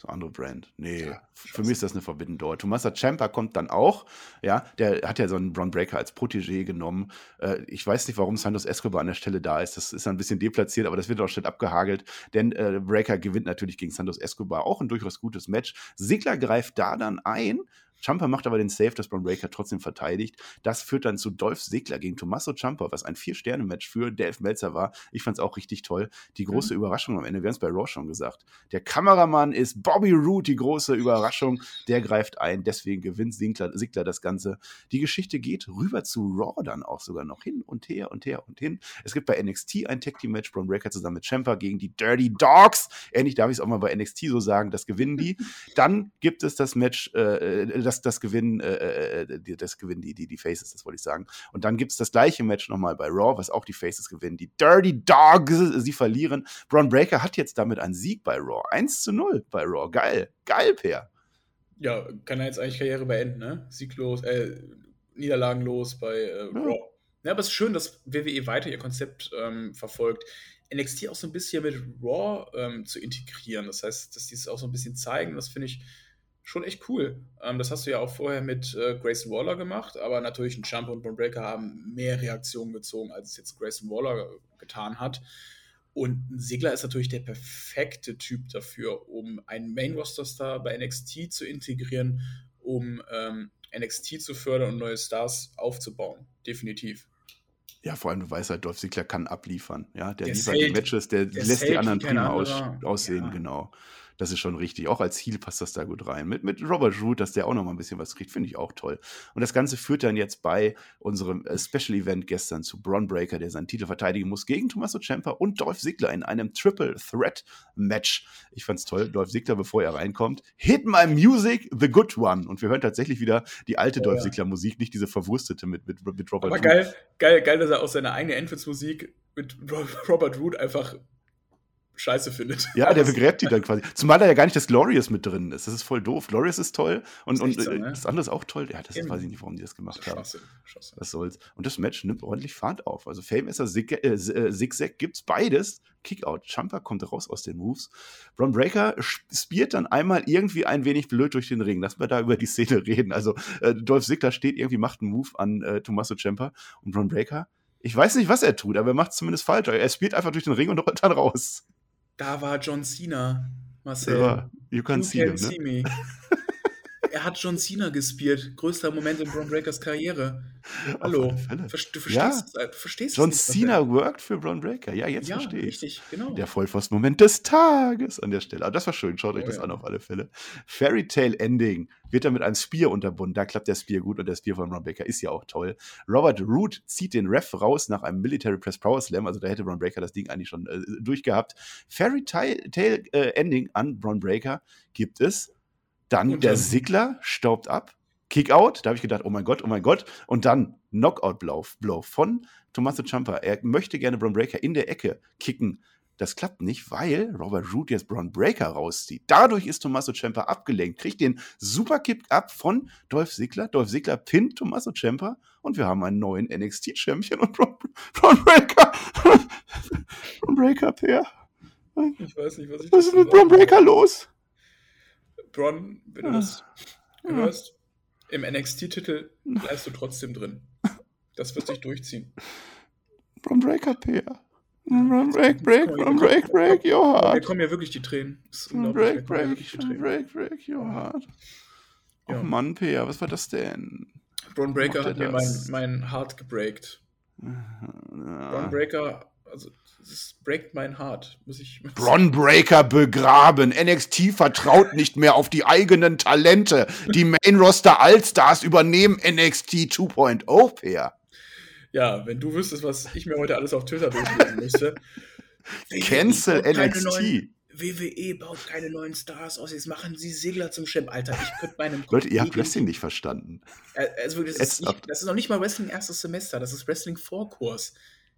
Eine andere Brand. Nee, Ja, für mich ist das eine Forbidden Door. Tommaso Ciampa kommt dann auch. Ja, der hat ja so einen Braun Breaker als Protégé genommen. Äh, ich weiß nicht, warum Santos Escobar an der Stelle da ist. Das ist ein bisschen deplatziert, aber das wird auch schnell abgehagelt. Denn äh, Breaker gewinnt natürlich gegen Santos Escobar. Auch ein durchaus gutes Match. Sigler greift da dann ein. Ciampa macht aber den Save, dass Braun Breaker trotzdem verteidigt. Das führt dann zu Dolph Ziggler gegen Tommaso Ciampa, was ein Vier-Sterne-Match für Dave Meltzer war. Ich fand es auch richtig toll. Die große Überraschung am Ende, wir haben es bei Raw schon gesagt. Der Kameramann ist Bobby Roode, die große Überraschung. Der greift ein, deswegen gewinnt Ziggler, Ziggler das Ganze. Die Geschichte geht rüber zu Raw dann auch sogar noch hin und her und her und hin. Es gibt bei NXT ein Tag Team Match, Braun Breaker zusammen mit Ciampa gegen die Dirty Dogs. Ähnlich darf ich es auch mal bei NXT so sagen, das gewinnen die. Dann gibt es das Match, äh, das das, das gewinnen, äh, äh das gewinnen die, die, die Faces, das wollte ich sagen. Und dann gibt es das gleiche Match nochmal bei Raw, was auch die Faces gewinnen. Die Dirty Dogs, sie verlieren. Braun Breaker hat jetzt damit einen Sieg bei Raw. 1 zu 0 bei Raw. Geil. Geil, Per. Ja, kann er jetzt eigentlich Karriere beenden, ne? Sieglos, äh, niederlagenlos bei äh, Raw. Ja. ja, aber es ist schön, dass WWE weiter ihr Konzept ähm, verfolgt. NXT auch so ein bisschen mit Raw ähm, zu integrieren. Das heißt, dass die es auch so ein bisschen zeigen, das finde ich schon echt cool. Ähm, das hast du ja auch vorher mit äh, Grayson Waller gemacht, aber natürlich ein Jump und Bone Breaker haben mehr Reaktionen gezogen, als es jetzt Grayson Waller getan hat. Und ein Sigler ist natürlich der perfekte Typ dafür, um einen Main-Roster-Star bei NXT zu integrieren, um ähm, NXT zu fördern und neue Stars aufzubauen. Definitiv. Ja, vor allem, du weißt halt, Dolph Ziggler kann abliefern. Ja, der, der liefert die Matches, der, der lässt die anderen prima aus, aussehen, ja. genau. Das ist schon richtig. Auch als Heal passt das da gut rein. Mit, mit Robert Root, dass der auch noch mal ein bisschen was kriegt, finde ich auch toll. Und das Ganze führt dann jetzt bei unserem äh, Special Event gestern zu Braun Breaker, der seinen Titel verteidigen muss gegen Tommaso Ciampa und Dolph Ziggler in einem Triple Threat Match. Ich fand's toll. Dolph Ziggler, bevor er reinkommt, hit my music, the good one. Und wir hören tatsächlich wieder die alte oh, Dolph. Ziggler Musik, nicht diese verwurstete mit, mit, mit Robert Aber Root. geil, geil, geil, dass er auch seine eigene Entrance-Musik mit Robert Root einfach scheiße findet. Ja, der begräbt die dann quasi. Zumal da ja gar nicht das Glorious mit drin ist. Das ist voll doof. Glorious ist toll und, und so, ne? das andere ist auch toll. Ja, das weiß ich nicht, warum die das gemacht haben. Was soll's. Und das Match nimmt ordentlich Fahrt auf. Also Famesser, Zig äh, äh, Zigzag gibt's beides. Kickout. Jumper kommt raus aus den Moves. Braun Breaker spielt dann einmal irgendwie ein wenig blöd durch den Ring. Lass mal da über die Szene reden. Also äh, Dolph Ziggler steht irgendwie, macht einen Move an äh, Tommaso Ciampa und Braun Breaker ich weiß nicht, was er tut, aber er macht es zumindest falsch. Er spielt einfach durch den Ring und rollt dann raus. Da war John Cena, Marcel. Ja, you can, you see, can him, see ne? me. er hat John Cena gespielt. Größter Moment in Braun Breakers Karriere. Hallo. Du verstehst, ja. du verstehst John Cena worked für Braun Breaker. Ja, jetzt ja, verstehe ich. richtig, genau. Der Vollpfosten-Moment des Tages an der Stelle. Aber das war schön. Schaut oh, euch das ja. an auf alle Fälle. Fairy Tale Ending wird dann mit einem Spear unterbunden. Da klappt der Spear gut und der Spear von Braun Breaker ist ja auch toll. Robert Root zieht den Ref raus nach einem Military Press Power Slam. Also da hätte Braun Breaker das Ding eigentlich schon äh, durchgehabt. Fairy Tale äh, Ending an Braun Breaker gibt es dann und der Sigler staubt ab. Kickout, da habe ich gedacht, oh mein Gott, oh mein Gott. Und dann Knockout-Blow von Tommaso Ciampa. Er möchte gerne Braun Breaker in der Ecke kicken. Das klappt nicht, weil Robert Root jetzt Braun Breaker rauszieht. Dadurch ist Tommaso Ciampa abgelenkt, kriegt den Superkick ab von Dolph Ziggler. Dolph Ziggler pinnt Tommaso Ciampa und wir haben einen neuen NXT-Champion und Braun, Braun Breaker. Braun Breaker, Per. Ich weiß nicht, was ich Was ist mit Braun Breaker los? Bron, wenn du das ah. hörst, im NXT-Titel bleibst du trotzdem drin. Das wird sich durchziehen. Bron Breaker Peer. Run, break, break, run, break, break, your heart. Mir kommen ja wirklich die Tränen. Run, break, break, run, break, break, your heart. Ja. Oh Mann, Peer, was war das denn? Bron Breaker hat mir mein, mein Heart gebreakt. Bron Breaker, also das breakt mein Heart, muss ich. Bron Breaker begraben. NXT vertraut nicht mehr auf die eigenen Talente. Die Main Roster Allstars übernehmen NXT 2.0 per. Ja, wenn du wüsstest, was ich mir heute alles auf Twitter durchlesen müsste. Cancel NXT. WWE baut keine neuen Stars aus, jetzt machen sie Segler zum Champ. Alter, ich könnte meinem Leute, ihr habt Wrestling nicht verstanden. Also, das, ist nicht, das ist noch nicht mal Wrestling erstes Semester, das ist Wrestling Vorkurs.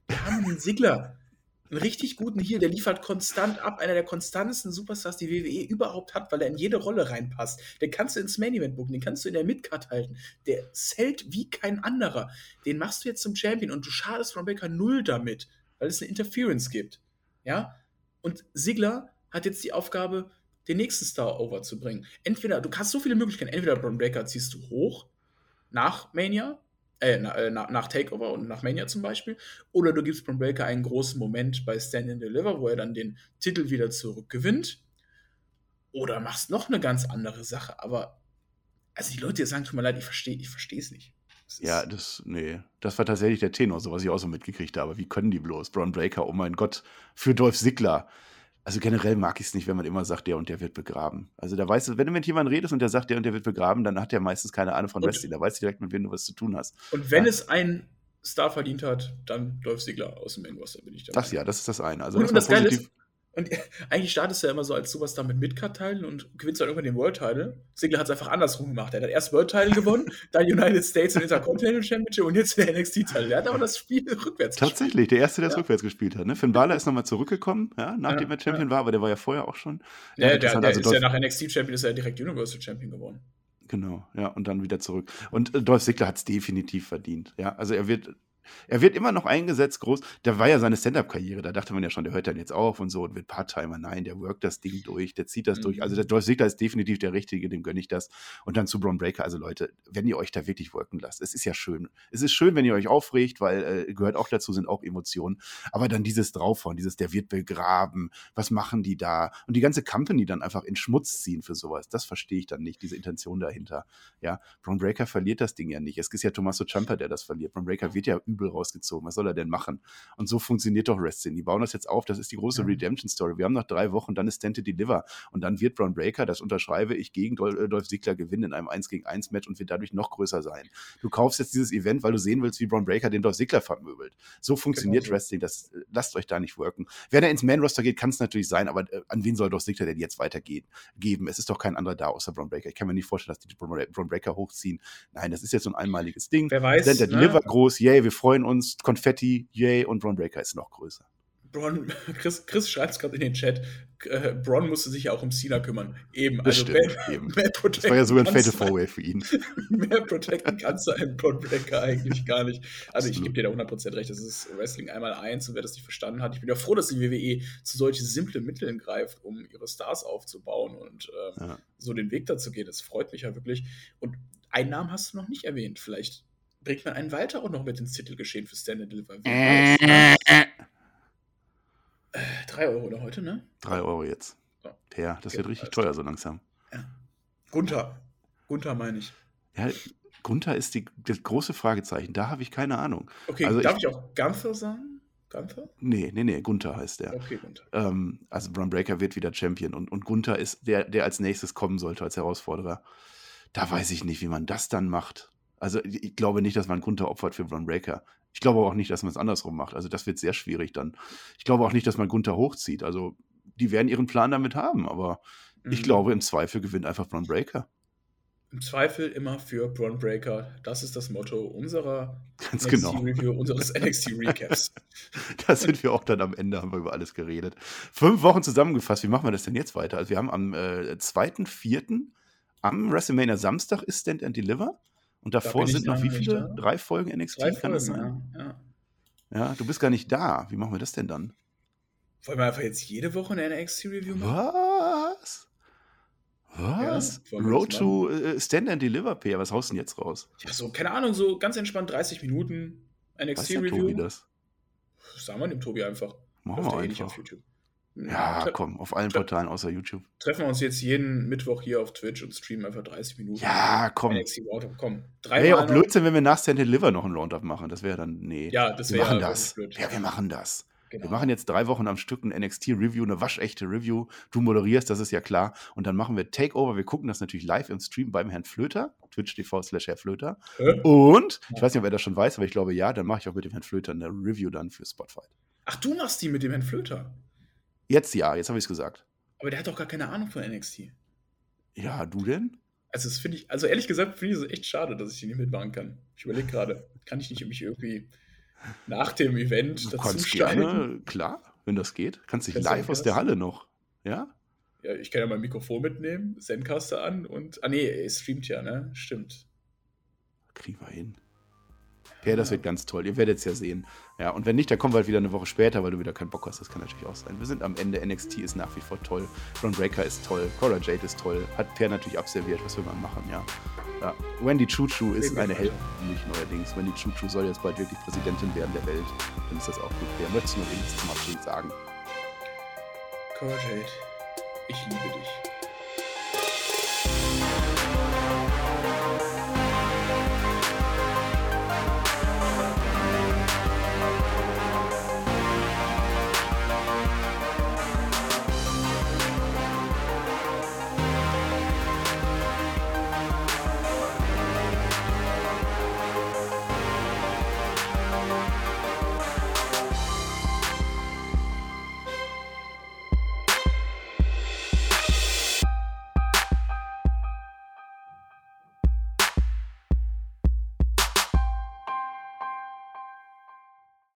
Wir haben einen Sigler einen richtig guten Heal, der liefert konstant ab, einer der konstantesten Superstars, die WWE überhaupt hat, weil er in jede Rolle reinpasst. Den kannst du ins Main Event bucken, den kannst du in der Midcard halten. Der zählt wie kein anderer. Den machst du jetzt zum Champion und du schadest Ron Baker null damit, weil es eine Interference gibt. Ja? Und Sigler hat jetzt die Aufgabe, den nächsten Star over zu bringen. Entweder, du hast so viele Möglichkeiten, entweder Braun Breaker ziehst du hoch nach Mania, äh, na, äh, nach Takeover und nach Mania zum Beispiel. Oder du gibst Braun Breaker einen großen Moment bei Stand and Deliver, wo er dann den Titel wieder zurückgewinnt. Oder machst noch eine ganz andere Sache. Aber, also die Leute, die sagen, tut mir leid, ich verstehe ich es nicht. Das ja, das, nee, das war tatsächlich der Tenor, so was ich auch so mitgekriegt habe. Wie können die bloß? Braun Breaker, oh mein Gott, für Dolph Ziggler also generell mag ich es nicht, wenn man immer sagt, der und der wird begraben. Also da weißt du, wenn du mit jemandem redest und der sagt, der und der wird begraben, dann hat der meistens keine Ahnung von Wrestling. Da weißt du direkt, mit wem du was zu tun hast. Und wenn ja. es ein Star verdient hat, dann läuft Sigler aus dem Main Roster, bin ich da. Das ja, das ist das eine. Also und, das, das Geile ist, Und eigentlich startest du ja immer so als sowas da mit Midcard-Teilen und gewinnst dann irgendwann den World-Title. Ziggler hat es einfach andersrum gemacht. Er hat erst World-Title gewonnen, dann United States und Intercontinental Championship und jetzt der NXT-Title. Er hat aber das Spiel rückwärts Tatsächlich, der Erste, der es ja. rückwärts gespielt hat. Ne? Finn Balor ist nochmal zurückgekommen, ja, nachdem ja, er Champion war, aber der war ja vorher auch schon. Ja, der, der, also ist ja nach NXT-Champion, ist er direkt Universal Champion geworden. Genau, ja, und dann wieder zurück. Und äh, Dolph Ziggler hat es definitiv verdient. Ja, also er wird er wird immer noch eingesetzt, groß. Da war ja seine Stand-Up-Karriere. Da dachte man ja schon, der hört dann jetzt auf und so und wird Part-Timer. Nein, der workt das Ding durch, der zieht das mhm. durch. Also der Dolph Ziggler ist definitiv der Richtige, dem gönne ich das. Und dann zu Braun Breaker. Also Leute, wenn ihr euch da wirklich worken lasst, es ist ja schön. Es ist schön, wenn ihr euch aufregt, weil äh, gehört auch dazu, sind auch Emotionen. Aber dann dieses Draufhauen, dieses, der wird begraben. Was machen die da? Und die ganze Company dann einfach in Schmutz ziehen für sowas. Das verstehe ich dann nicht, diese Intention dahinter. Ja, Braun Breaker verliert das Ding ja nicht. Es ist ja Tommaso Ciampa, der das verliert. Braun Breaker wird ja übel rausgezogen. Was soll er denn machen? Und so funktioniert doch Wrestling. Die bauen das jetzt auf, das ist die große ja. Redemption-Story. Wir haben noch drei Wochen, dann ist Stand Deliver. Und dann wird Braun Breaker, das unterschreibe ich, gegen äh, Dolph Ziggler gewinnen in einem 1 gegen 1 Match und wird dadurch noch größer sein. Du kaufst jetzt dieses Event, weil du sehen willst, wie Braun Breaker den Dolph Ziggler vermöbelt. So funktioniert genau. Wrestling. Das, äh, lasst euch da nicht worken. Wenn er ins Man-Roster geht, kann es natürlich sein, aber äh, an wen soll Dolph Ziggler denn jetzt weitergehen? Geben. Es ist doch kein anderer da außer Braun Breaker. Ich kann mir nicht vorstellen, dass die Braun Breaker hochziehen. Nein, das ist jetzt so ein einmaliges Ding. Wer weiß. Stand ne? Deliver groß, yay, wir freuen uns. Konfetti, yay, und Braun Breaker ist noch größer. Bron, Chris, Chris schreibt es gerade in den Chat, äh, Bron musste sich ja auch um Cena kümmern. Eben, das also stimmt, mehr, eben. mehr Das war ja sogar ein Fatal Four-Way für ihn. mehr protecten kannst du einen Bron Breaker eigentlich gar nicht. Also ich gebe dir da 100% recht, das ist Wrestling einmal eins und wer das nicht verstanden hat, ich bin ja froh, dass die WWE zu solchen simplen Mitteln greift, um ihre Stars aufzubauen und ähm, ja. so den Weg dazu gehen. Das freut mich ja wirklich. Und einen Namen hast du noch nicht erwähnt. Vielleicht bringt man einen weiter auch noch mit ins Titelgeschehen für Stand Deliver. Äh, äh, drei Euro oder heute, ne? Drei Euro jetzt. So. Ja, das okay, wird richtig teuer so langsam. Ja. Gunther. Gunther meine ich. Ja, Gunther ist die, das große Fragezeichen. Da habe ich keine Ahnung. Okay, also darf ich, ich auch Gunther sagen? Gunther? Nee, nee, nee, Gunther heißt der. Okay, Gunther. Ähm, also Braun Breaker wird wieder Champion und, und Gunther ist der, der als nächstes kommen sollte als Herausforderer. Da weiß ich nicht, wie man das dann macht. Also ich glaube nicht, dass man Gunther opfert für Braun Breaker. Ich glaube auch nicht, dass man es andersrum macht. Also das wird sehr schwierig dann. Ich glaube auch nicht, dass man Gunther hochzieht. Also die werden ihren Plan damit haben, aber mhm. ich glaube, im Zweifel gewinnt einfach Braun Breaker. Im Zweifel immer für Braun Breaker. Das ist das Motto unserer Ganz NXT genau. Review, unseres NXT Recaps. da sind wir auch dann am Ende, haben wir über alles geredet. Fünf Wochen zusammengefasst. Wie machen wir das denn jetzt weiter? Also wir haben am äh, 2.4. am WrestleMania Samstag ist Stand and Deliver. Und davor da sind noch wie viele? Drei Folgen NXT? Drei kann Folgen, ja, ja. ja, du bist gar nicht da. Wie machen wir das denn dann? Wollen wir einfach jetzt jede Woche eine NXT-Review machen? Was? Was? Ja, Road to uh, Stand and Deliver, Peer. Was haust du denn jetzt raus? Ja, so, keine Ahnung, so ganz entspannt 30 Minuten NXT-Review. das? Sagen wir dem Tobi einfach. Machen wir eh einfach. auf YouTube. Ja, komm, auf allen Portalen außer YouTube. Treffen wir uns jetzt jeden Mittwoch hier auf Twitch und streamen einfach 30 Minuten. Ja, komm. NXT Roundup, komm. Wäre ja auch Blödsinn, wenn wir nach Stand Liver noch ein Roundup machen. Das wäre dann, nee. Ja, das wäre Wir machen das. Blöd. Ja, wir machen das. Genau. Wir machen jetzt drei Wochen am Stück ein NXT-Review, eine waschechte Review. Du moderierst, das ist ja klar. Und dann machen wir Takeover. Wir gucken das natürlich live im Stream beim Herrn Flöter, twitch.tv slash Herr Flöter. Äh? Und, ich weiß nicht, ob er das schon weiß, aber ich glaube ja, dann mache ich auch mit dem Herrn Flöter eine Review dann für Spotify. Ach, du machst die mit dem Herrn Flöter? Jetzt ja, jetzt habe ich es gesagt. Aber der hat doch gar keine Ahnung von NXT. Ja, du denn? Also, das finde ich, also ehrlich gesagt, finde ich es echt schade, dass ich die nicht mitmachen kann. Ich überlege gerade, kann ich nicht mich irgendwie nach dem Event du dazu gerne, klar, wenn das geht. Kannst dich live aus der Halle noch, ja? Ja, ich kann ja mein Mikrofon mitnehmen, Zencaster an und. Ah, nee, er streamt ja, ne? Stimmt. Kriegen wir hin. Ja, das wird ganz toll. Ihr werdet es ja sehen. Ja, und wenn nicht, dann kommen wir halt wieder eine Woche später, weil du wieder keinen Bock hast. Das kann natürlich auch sein. Wir sind am Ende. NXT ist nach wie vor toll. Ron Breaker ist toll. Cora Jade ist toll. Hat Per natürlich abserviert. Was will man machen, ja. ja. Wendy Chuchu ist eine Heldin, nicht neuerdings. Wendy Chuchu soll jetzt bald wirklich Präsidentin werden der Welt. Dann ist das auch gut. Wer möchte noch irgendwas zum Abschied sagen? Cora Jade, ich liebe dich.